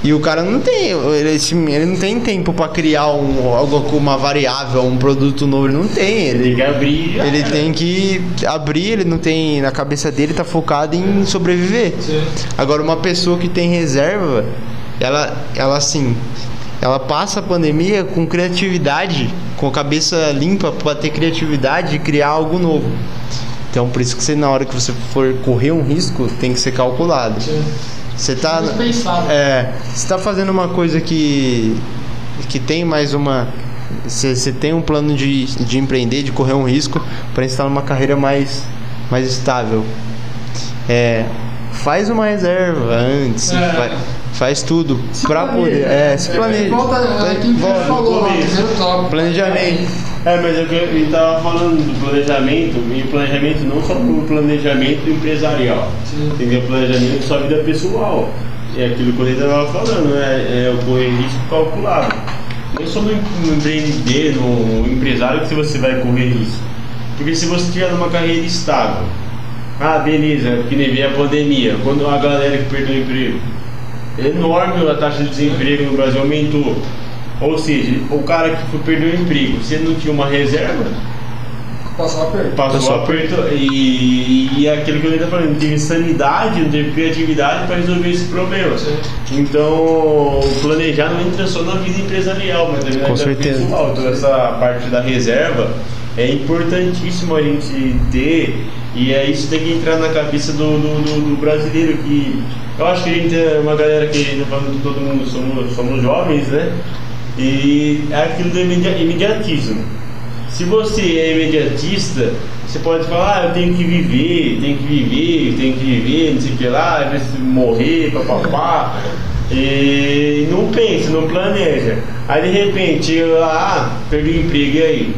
E o cara não tem, ele, ele não tem tempo para criar um, algo com uma variável, um produto novo, ele não tem. Ele, Tem que abrir. ele tem que abrir, ele não tem. Na cabeça dele tá focado em sobreviver. Agora, uma pessoa que tem reserva, ela, ela assim, ela passa a pandemia com criatividade, com a cabeça limpa para ter criatividade e criar algo novo. Então, por isso que você, na hora que você for correr um risco, tem que ser calculado. Você tá. Pensado. É, você tá fazendo uma coisa que. que tem mais uma. você tem um plano de, de empreender, de correr um risco para estar numa carreira mais, mais estável. É, faz uma reserva antes, É. fa- faz tudo Se para planeja. poder. É, se planeja. Volta Volta. falou primeiro tópico. Planejamento. É, mas é eu estava falando do planejamento, e planejamento não só para o planejamento empresarial, Sim. entendeu? Planejamento sua vida pessoal. É aquilo que eu estava falando, é, é o correr risco calculado. Não só no em- no empreender, no empresário que você vai correr risco. Porque se você estiver numa carreira estável, ah, beleza, que nem veio a pandemia, quando a galera que perdeu o emprego, é enorme a taxa de desemprego no Brasil aumentou. Ou seja, o cara que foi- perdeu o emprego, se ele não tinha uma reserva, Passou aperto. passou Passou aperto e, e aquilo que eu estava falando, não teve sanidade, não teve criatividade para resolver esse problema. Sim. Então, planejar não entra só na vida empresarial, mas também na Com vida certeza. pessoal. Toda essa parte da reserva é importantíssimo a gente ter e é isso que tem que entrar na cabeça do, do, do- do brasileiro que eu acho que a gente é uma galera que tá falando todo mundo somos, somos jovens, né? E é aquilo do imedi- imediatismo. Se você é imediatista, você pode falar, ah, eu tenho que viver, tenho que viver, tenho que viver, não sei o que lá, vezes morrer, papapá. E não pensa, não planeja. Aí de repente, lá, ah, perdi o emprego, e aí?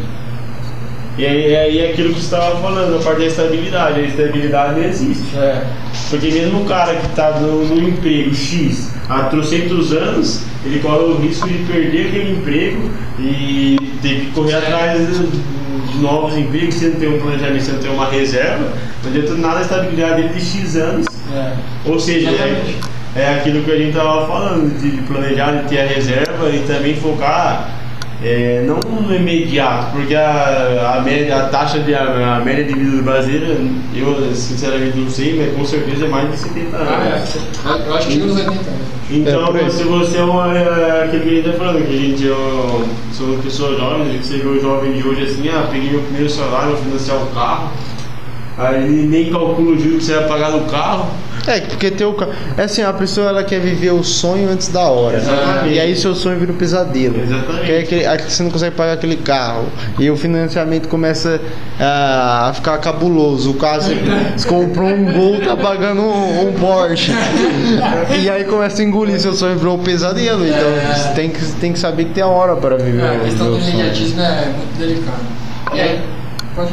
E aí, aí é aquilo que você estava falando, a parte da estabilidade. A estabilidade não existe. É. Porque mesmo o cara que está no, no emprego X há trocentos anos, ele corre o risco de perder aquele emprego e ter que correr atrás de, novos empregos, se não tem um planejamento, se não tem uma reserva, não adianta nada a estabilidade dele de X anos. É. Ou seja, é, é aquilo que a gente estava falando, de planejar, de ter a reserva e também focar é, não no imediato, porque a, a, média, a taxa de a, a média de vida do brasileiro, eu sinceramente não sei, mas com certeza é mais de 70 anos. Ah, é. Eu acho que chega nos 80 anos. Então, É, se você é uma, é, aquilo que a gente tá falando, que a gente é um- somos pessoas jovens, que você vê o jovem de hoje assim, ah, peguei meu primeiro salário, vou financiar um carro, aí nem calcula o juro que você vai pagar no carro. É, porque tem o é assim, a pessoa ela quer viver o sonho antes da hora. Exatamente. E aí seu sonho vira um pesadelo. Exatamente. Que é aquele- aí você não consegue pagar aquele carro. E o financiamento começa ah, a ficar cabuloso. O carro você, você <laughs> comprou um Gol, tá pagando um, um Porsche. e aí começa a engolir seu sonho virou um pesadelo. Então É. você tem que, tem que saber que tem a hora para viver É, a o questão do imediatismo é muito delicada. E aí? Pode.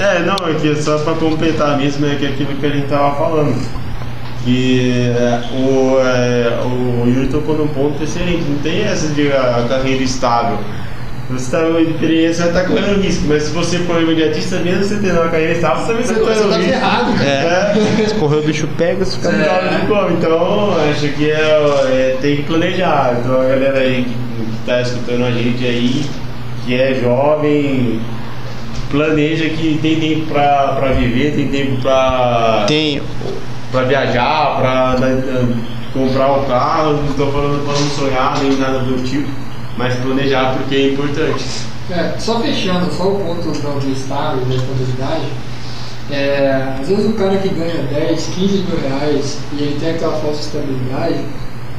É, não, é que só para completar mesmo, é que é aquilo que a gente tava falando. Que é, o, é, o Yuri tocou num ponto excelente, não tem essa de a, carreira estável. Você tá uma experiência, estar correndo risco, mas se você for imediatista, mesmo você tendo uma carreira estável, você também está tá correndo risco. ferrado, cara. É. <laughs> Se correr o bicho pega, você fica É. De como? Então, acho que é, é, tem que planejar. Então, a galera aí que está escutando a gente aí, que é jovem, planeja que tem tempo pra viver, tem tempo pra, Tem pra viajar, pra né, comprar o carro. Não estou falando para não sonhar nem nada do tipo, mas planejar porque é importante. É, só fechando, só o ponto do, do estado, da estabilidade. É, às vezes o cara que ganha 10, 15 mil reais e ele tem aquela falsa estabilidade,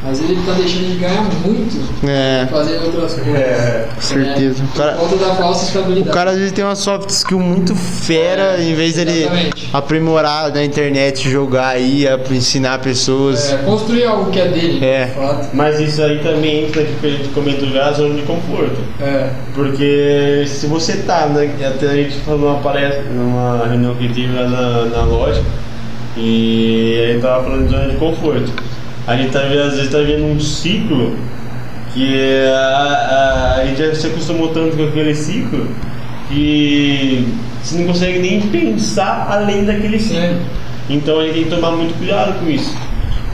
às vezes ele está deixando de ganhar muito É, fazendo outras coisas. É, com certeza. É, O cara- por conta da falsa estabilidade. O cara às vezes tem uma soft skill muito fera, É, em vez dele exatamente. aprimorar na internet, jogar aí, a- ensinar pessoas. É, construir algo que é dele, É. de fato. Mas isso aí também entra que a gente comentou já, a zona de conforto. É, Porque se você tá, né, até a gente falou numa palestra, numa reunião que teve lá na, na loja, e a gente tava falando de zona de conforto. A gente tá, vendo- às vezes tá vendo um ciclo que é, a, a, a gente já se acostumou tanto com aquele ciclo que você não consegue nem pensar além daquele ciclo. Então a gente tem que tomar muito cuidado com isso.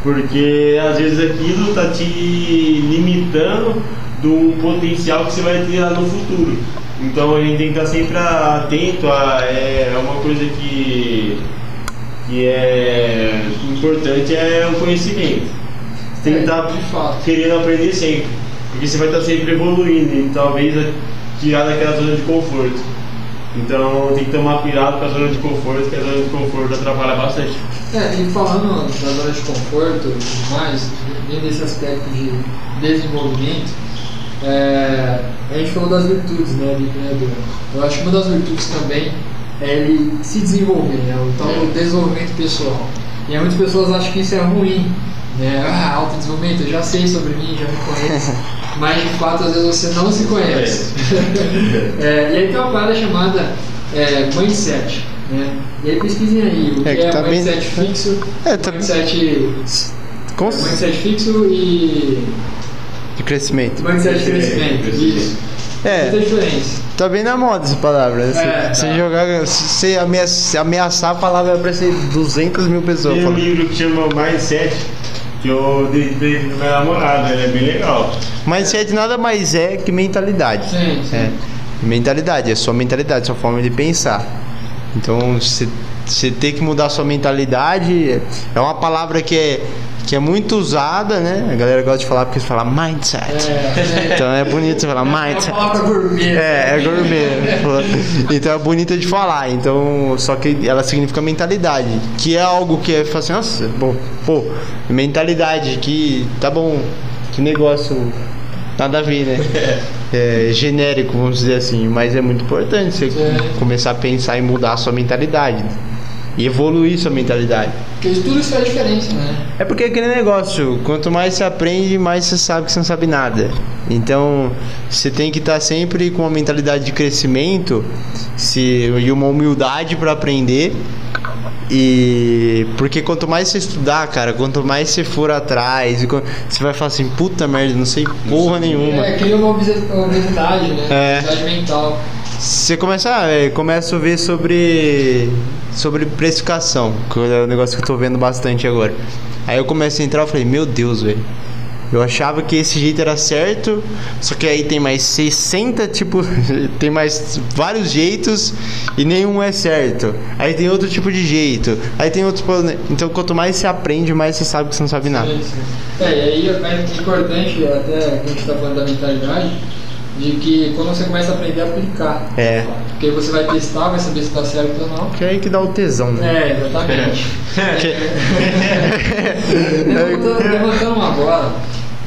Porque às vezes aquilo tá te limitando do potencial que você vai ter lá no futuro. Então a gente tem que estar sempre atento a é uma coisa que, que é importante é o conhecimento. Tem que É, estar querendo aprender sempre. Porque você vai estar sempre evoluindo e talvez tirar daquela zona de conforto. Então tem que tomar cuidado com a zona de conforto, porque a zona de conforto atrapalha bastante. É, e falando da zona de conforto e tudo mais, dentro desse aspecto de desenvolvimento, é, a gente falou das virtudes né, do empreendedor. Eu acho que uma das virtudes também é ele se desenvolver, né, o tal do desenvolvimento pessoal. E muitas pessoas acham que isso é ruim, né? Ah, autodesenvolvimento, eu já sei sobre mim, já me conheço. <laughs> Mas de fato, às vezes você não se conhece. <laughs> É, e aí tem uma parada chamada é, mindset. Né? E aí pesquisem aí o que É, é, que tá bem- mindset fixo, É, tá- mindset, Com mindset fixo e de crescimento. mindset de crescimento. Isso. É. Tá bem na moda essa palavra. né? Se É, se tá. jogar, se você amea- se ameaçar a palavra vai aparecer 200 mil pessoas Tem um falando. livro que chama Mindset, que eu dei pra minha namorada, ele é bem legal. Mindset nada mais é que mentalidade. Sim, sim. É. Mentalidade, é sua mentalidade, sua forma de pensar. Então, você você tem que mudar sua mentalidade. É uma palavra que é, que é muito usada, né? A galera gosta de falar porque fala mindset. É, Então é bonito você falar é uma mindset. palavra gourmet. É, é gourmet. Então é bonita de falar. Então, só que ela significa mentalidade. Que é algo que é assim, nossa, bom, pô, mentalidade, que tá bom, que negócio nada a ver, né? <laughs> É, genérico, vamos dizer assim, mas é muito importante você É. começar a pensar em mudar a sua mentalidade e evoluir sua mentalidade. Porque tudo isso faz diferença, né? É porque é aquele negócio, quanto mais você aprende, mais você sabe que você não sabe nada. Então, você tem que estar sempre com uma mentalidade de crescimento se, e uma humildade para aprender. E porque quanto mais você estudar, cara, quanto mais você for atrás, você vai falar assim, puta merda, não sei porra nenhuma. É, cria uma obesi- obesidade, né? É. Obesidade mental. Você começa, ah, é, começa a ver sobre sobre precificação, que é um negócio que eu tô vendo bastante agora. Aí eu comecei a entrar e falei, meu Deus, velho. Eu achava que esse jeito era certo, só que aí tem mais 60, tipo, <laughs> tem mais vários jeitos e nenhum é certo. Aí tem outro tipo de jeito. Aí tem outro. Então quanto mais você aprende, mais você sabe que você não sabe nada. É, e aí é importante, até a gente está falando da mentalidade, de que quando você começa a aprender a aplicar. É. Porque você vai testar, vai saber se está certo ou não. Que é aí que dá o tesão, né? É, exatamente. Que- <laughs> levantando, levantando uma bola,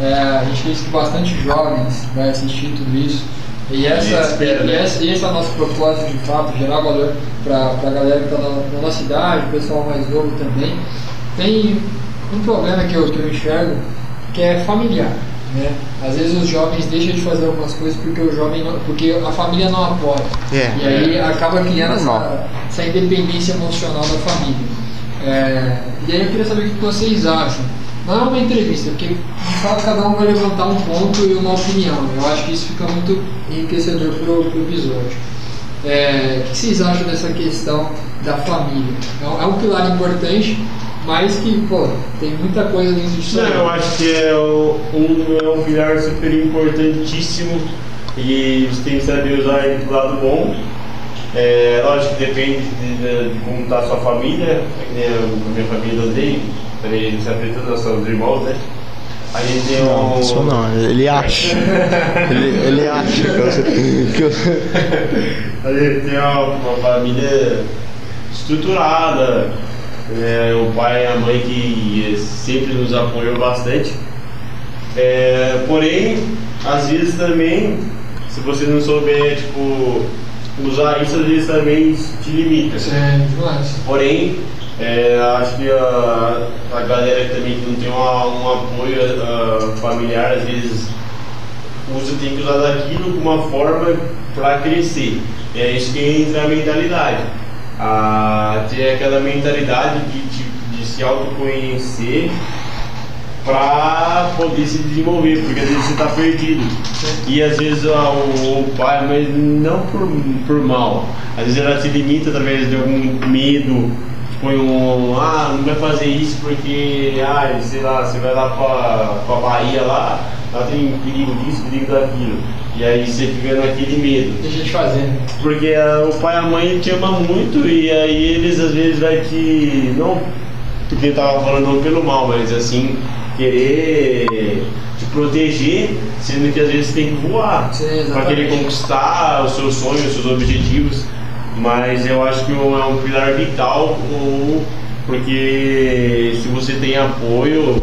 é, a gente disse que bastante jovens vai assistir tudo isso. E, essa, E espera, e, né? esse, esse é o nosso propósito de fato, gerar valor para a galera que está na, na nossa idade, o pessoal mais novo também. Tem um problema que eu, que eu enxergo que é familiar. Né? Às vezes os jovens deixam de fazer algumas coisas porque o jovem não- porque a família não apoia. É. E aí acaba criando essa, essa independência emocional da família. É, e aí eu queria saber o que vocês acham. Não é uma entrevista, porque de fato cada um vai levantar um ponto e uma opinião. Eu acho que isso fica muito enriquecedor para o episódio. É, o que vocês acham dessa questão da família? É um, é um pilar importante, mas que, pô, tem muita coisa dentro disso. Não, eu acho que é o- um, é um pilar super importantíssimo e você tem que saber usar ele pro lado bom. É, lógico que depende de, de- de como está a sua família, é que nem a minha família eu dei, também se apresentando, nós somos irmãos, né? A gente tem um. Não, isso não, ele acha. ele, ele acha que eu, que eu- <laughs> A gente tem uma, uma família estruturada, é, o pai e a mãe que sempre nos apoiou bastante. É, porém, às vezes também, se você não souber tipo, usar isso, às vezes também te limita. É, demais. Porém, é, acho que a, a galera que também não tem uma- um apoio familiar, às vezes usa, tem que usar daquilo como uma forma para crescer. É isso que entra a mentalidade. Ah, ter aquela mentalidade de, de, de se autoconhecer para poder se desenvolver, porque às vezes você está perdido. E às vezes ah, o, o pai, mas não por, por mal, às vezes ela se limita através de algum medo, põe um, ah, não vai fazer isso porque, ah, sei lá, você vai lá pra, pra Bahia lá, lá tem perigo disso, perigo daquilo. E aí você fica naquele medo. Deixa de fazer. Porque ah, o pai e a mãe te amam muito e aí eles às vezes vai te. Não porque eu tava falando não pelo mal, mas assim, querer te proteger, sendo que às vezes tem que voar para querer conquistar os seus sonhos, os seus objetivos. Mas eu acho que é um pilar vital, porque se você tem apoio,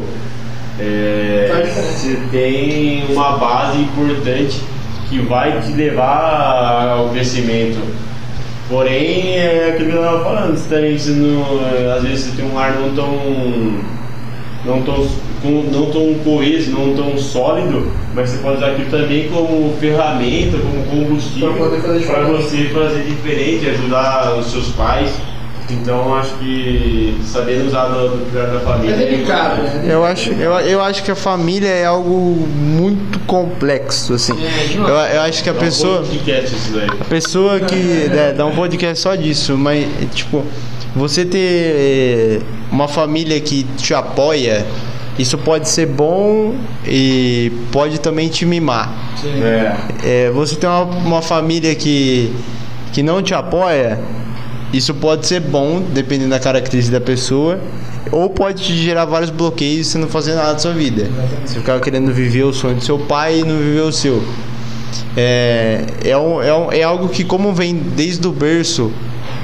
é, você tem uma base importante que vai te levar ao crescimento. Porém, é aquilo que eu estava falando, você também, você não, é, às vezes você tem um ar não tão, não tão, não tão coeso, não tão sólido, mas você pode usar aquilo também como ferramenta, como combustível para você fazer diferente, ajudar os seus pais. Então, acho que sabendo usar do, do pilar da É família. delicado, né? Eu acho, eu, eu acho que a família é algo muito complexo, assim. É, Eu, eu acho que a Dá um pessoa. podcast isso daí. A pessoa que né, dá um podcast só disso, mas tipo, você ter uma família que te apoia, isso pode ser bom e pode também te mimar. Sim. É. É, você ter uma, uma família que, que não te apoia, isso pode ser bom, dependendo da característica da pessoa, ou pode te gerar vários bloqueios e você não fazer nada da sua vida. Você ficar querendo viver o sonho do seu pai e não viver o seu. É, é, um, é, um- é algo que, como vem desde o berço,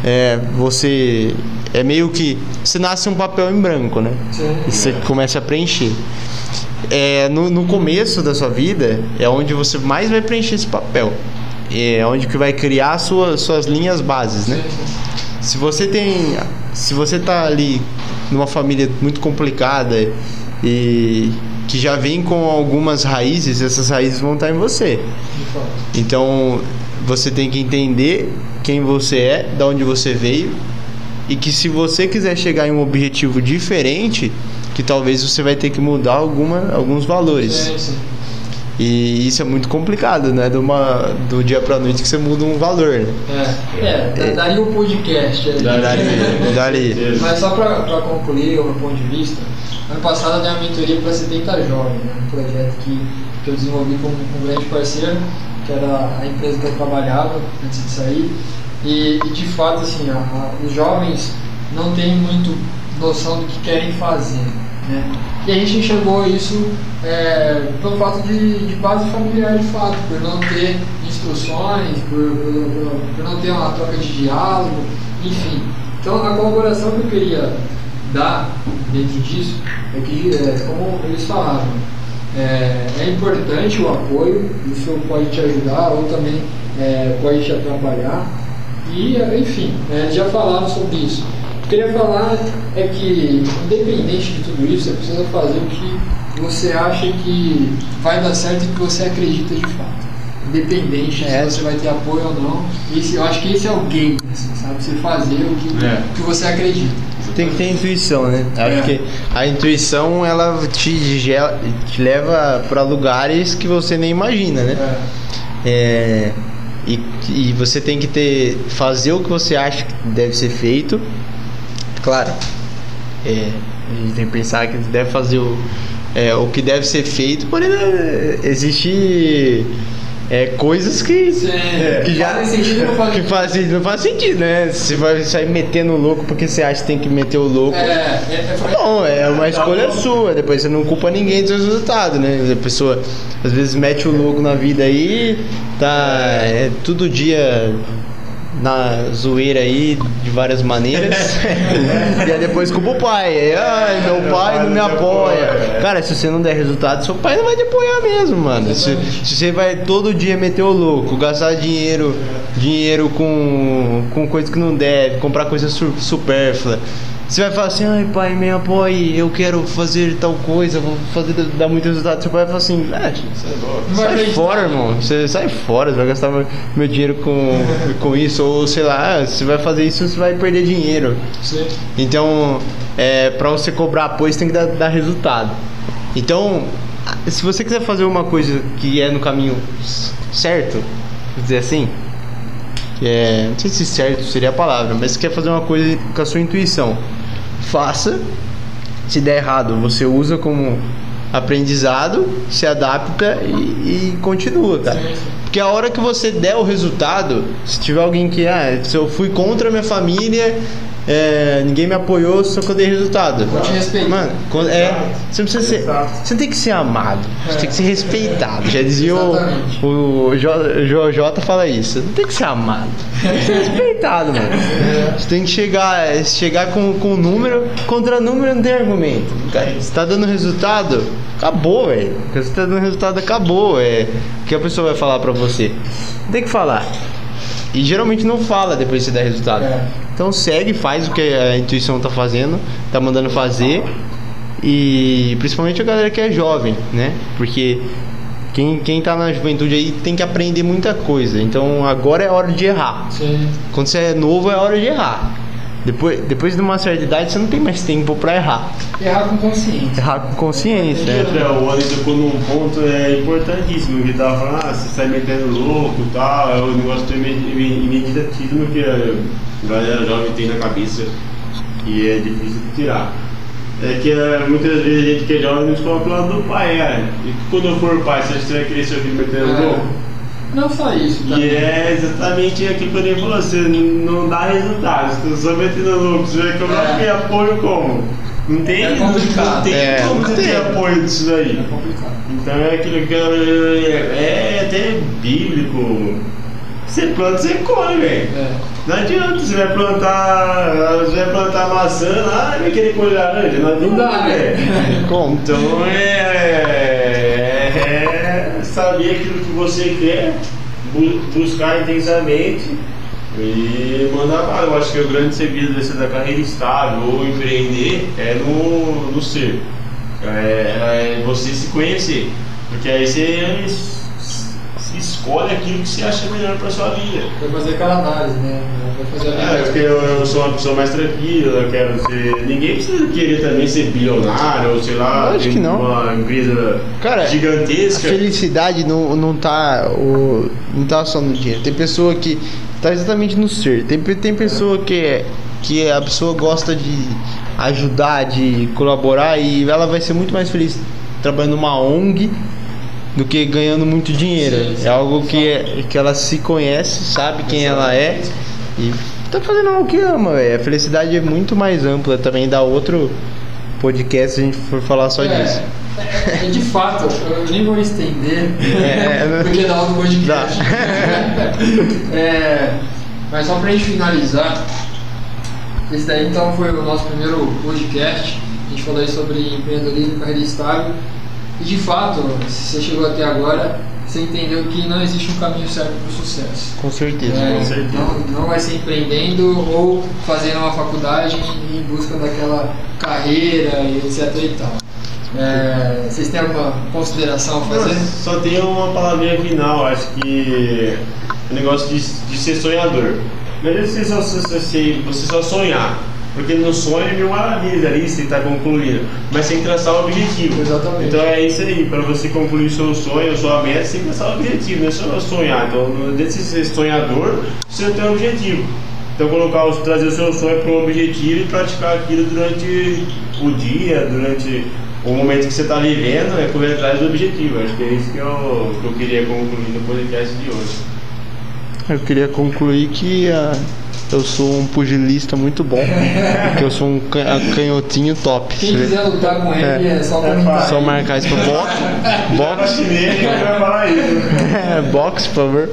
é, você. É meio que. Você nasce um papel em branco, né? Sim. E você começa a preencher. É, no, no começo da sua vida é onde você mais vai preencher esse papel. É onde que vai criar suas suas linhas bases, né? Se você tem. Se você tá ali numa família muito complicada e que já vem com algumas raízes, essas raízes vão estar em você. Então você tem que entender quem você é, da onde você veio e que se você quiser chegar em um objetivo diferente, que talvez você vai ter que mudar alguma, alguns valores. E isso é muito complicado, né? De uma, do dia pra noite que você muda um valor, né? É, é, daria um podcast aí. Dali, dali. Mas só para concluir o meu ponto de vista, ano passado eu dei uma mentoria para 70 jovens, né, um projeto que, que eu desenvolvi com com um grande parceiro, que era a empresa que eu trabalhava antes de sair. E, e, de fato, assim, a- a- os jovens não têm muito noção do que querem fazer. Né? E a gente enxergou isso é, pelo fato de, de base familiar, de fato, por não ter instruções, por, por, por- não ter uma troca de diálogo, enfim. Então, a colaboração que eu queria dar dentro disso é que, é, como eles falaram, é, é importante o apoio, isso pode te ajudar ou também é, pode te atrapalhar. E, enfim, é, já falaram sobre isso. O que eu queria falar é que, independente de tudo isso, você precisa fazer o que você acha que vai dar certo e que você acredita de fato. Independente É. se você vai ter apoio ou não. Esse, eu acho que esse é o game, assim, sabe? Você fazer o que, É. o que você acredita. Tem que ter intuição, né? Acho É. que a intuição ela te, gela- te leva para lugares que você nem imagina, né? É, e, e você tem que ter fazer o que você acha que deve ser feito. Claro, é, a gente tem que pensar que deve fazer o, é, o que deve ser feito, porém é, existe é, coisas que, Sim. que já Fazem sentido não fazem <laughs> que faz, não faz sentido, né? Você vai sair metendo o louco porque você acha que tem que meter o louco. É, é, é, Bom, é uma escolha sua, depois você não culpa ninguém dos seus resultados, né? A pessoa às vezes mete o louco na vida aí, tá é, todo dia na zoeira aí de várias maneiras. <laughs> e aí depois culpa o pai. Ai, meu pai não me apoia. Cara, se você não der resultado, seu pai não vai te apoiar mesmo, mano. Se, se você vai todo dia meter o louco, gastar dinheiro, dinheiro com, com coisa que não deve, comprar coisa su- supérflua. Você vai falar assim, ai pai, me apoie, eu quero fazer tal coisa, vou fazer dar muito resultado. Seu pai vai falar assim, ah, sai acreditar. fora, irmão. Você sai fora, você vai gastar meu, dinheiro com, com isso. Ou sei lá, você vai fazer isso, você vai perder dinheiro. Sim. Então, é, para você cobrar apoio, você tem que dar, dar resultado. Então, se você quiser fazer uma coisa que é no caminho certo, vou dizer assim, é, não sei se certo seria a palavra, mas você quer fazer uma coisa com a sua intuição, faça. Se der errado, você usa como aprendizado, se adapta e, e continua, cara. Porque a hora que você der o resultado, se tiver alguém que, ah, se eu fui contra a minha família é, ninguém me apoiou, só que eu dei resultado. Vou te respeitar. Mano, quando- é, você não precisa ser. Você não tem que ser amado, você É. tem que ser respeitado. Já dizia o, Exatamente. o J- Jota fala isso. Não tem que ser amado, tem que ser respeitado, mano. Você tem que chegar, é, chegar com, com número, contra número não tem argumento. Você tá dando resultado, acabou, velho. Você tá dando resultado, acabou. É, o que a pessoa vai falar pra você? Tem que falar. E geralmente não fala depois que você dá resultado. É. Então segue, faz o que a intuição tá fazendo, tá mandando fazer. E principalmente a galera que é jovem, né? Porque quem, quem tá na juventude aí tem que aprender muita coisa. Então agora é hora de errar. Sim. Quando você é novo é hora de errar. Depois, depois de uma certa idade você não tem mais tempo pra errar. Errar com consciência. Errar com consciência. E né? o Ali tocou num ponto é, importantíssimo, que ele tava falando, ah, você sai metendo louco e tal, é o negócio do imedi- imediatismo que a galera jovem tem na cabeça e é difícil de tirar. É que é, muitas vezes a gente que é jovem nos coloca lado do pai, é. E quando eu for pai, você vai querer seu filho metendo É. louco? Não só isso, tá? E é exatamente aquilo que eu nem falou, você não dá resultado, você só metendo louco, você vai cobrar É. apoio como? Não tem, É não, complicado. não tem É, como você ter apoio disso daí. É complicado. Então é aquilo que é, é até bíblico. Você planta, você colhe, velho. É. Não adianta, você vai plantar. Você vai plantar maçã lá e vai querer colher laranja. Não adianta, Não dá, né? Como? Então é, é saber aquilo que você quer, bu- buscar intensamente e mandar bala. Eu acho que o grande segredo dessa da carreira estável ou empreender é no, no ser. É, é você se conhecer. Porque aí você escolhe aquilo que você acha melhor para sua vida. Vai fazer aquela análise, né? Vai fazer a É, porque eu, eu sou uma pessoa mais tranquila, eu quero ser. Ninguém precisa querer também ser bilionário ou sei lá, Lógico que não. uma empresa Cara, A gigantesca. felicidade não, não tá o, não tá só no dinheiro. Tem pessoa que tá exatamente no ser. Tem, tem pessoa que é, que a pessoa gosta de ajudar, de colaborar e ela vai ser muito mais feliz trabalhando numa ONG do que ganhando muito dinheiro. Sim, sim. é algo que, é, que ela se conhece, sabe quem ela é e tá fazendo algo que ama, velho. A felicidade é muito mais ampla também dá outro podcast se a gente for falar só disso. É, é, de fato, eu nem vou estender, É, porque dá outro podcast. Dá. <laughs> É, mas só pra gente finalizar, esse daí então foi o nosso primeiro podcast. A gente falou aí sobre empreendedorismo e carreira estável. E de fato, se você chegou até agora, você entendeu que não existe um caminho certo para o sucesso. Com certeza. É, com certeza. Não, não vai ser empreendendo ou fazendo uma faculdade em busca daquela carreira e etc e tal. É, vocês têm alguma consideração a fazer? Só tem uma palavrinha final, acho que o negócio de, de ser sonhador. Não adianta você só, você você só sonhar, porque no sonho é mil maravilhas ali, você está concluindo, mas que traçar o objetivo. Exatamente. Então é isso aí, para você concluir seu sonho, sua meta, você tem que traçar o objetivo, não é só sonhar. Então você ser sonhador, você tem um objetivo. Então colocar, trazer o seu sonho para um objetivo e praticar aquilo durante o dia, durante o momento que você está vivendo, é correr atrás do objetivo. Acho que é isso que eu, que eu queria concluir no podcast de hoje. Eu queria concluir que ah, eu sou um pugilista muito bom. que eu sou um can- canhotinho top. Quem quiser lutar com ele é, só comentar. Só aí. marcar isso pra boxe. Boxe. chinês vai falar isso. <laughs> É, boxe, por favor.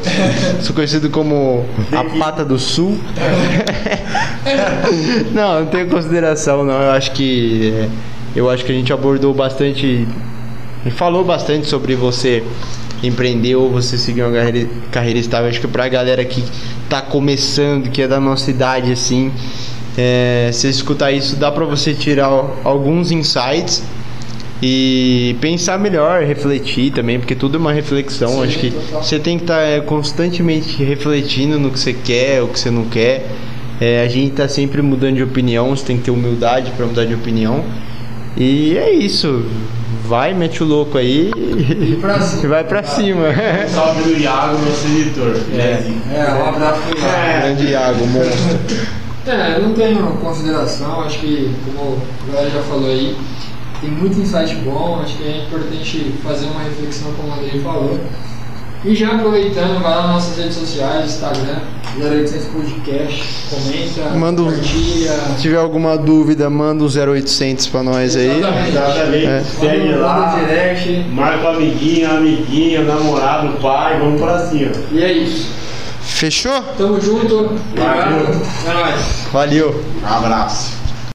Sou conhecido como a pata do sul. <laughs> não, não tenho consideração não. Eu acho que é, eu acho que a gente abordou bastante e falou bastante sobre você empreender ou você seguir uma carreira, carreira estável. Acho que pra galera que tá começando, que é da nossa idade assim, é, se escutar isso, dá pra você tirar alguns insights e pensar melhor, refletir também, porque tudo é uma reflexão. Sim, Acho que total. você tem que estar constantemente refletindo no que você quer, o que você não quer. É, a gente tá sempre mudando de opinião, você tem que ter humildade para mudar de opinião. E é isso. Vai, mete o louco aí E pra e <laughs> vai pra cima. Salve do Iago, nosso editor. É. É, um abraço pro Iago. É. Grande Iago, monstro. É, eu não tenho consideração, acho que, como a galera já falou aí, tem muito insight bom, acho que é importante fazer uma reflexão, como o Andrei falou. E já aproveitando, vai lá nas nossas redes sociais, Instagram, 0800 Podcast, comenta, Manda um- compartilha. Se tiver alguma dúvida, manda um 0800 pra nós aí. Exatamente. Exatamente. É. Segue lá. direct. Marca o amiguinho, amiguinha, namorado, pai, vamos pra cima. E é isso. Fechou? Tamo junto. Valeu. É nóis. Valeu. Abraço.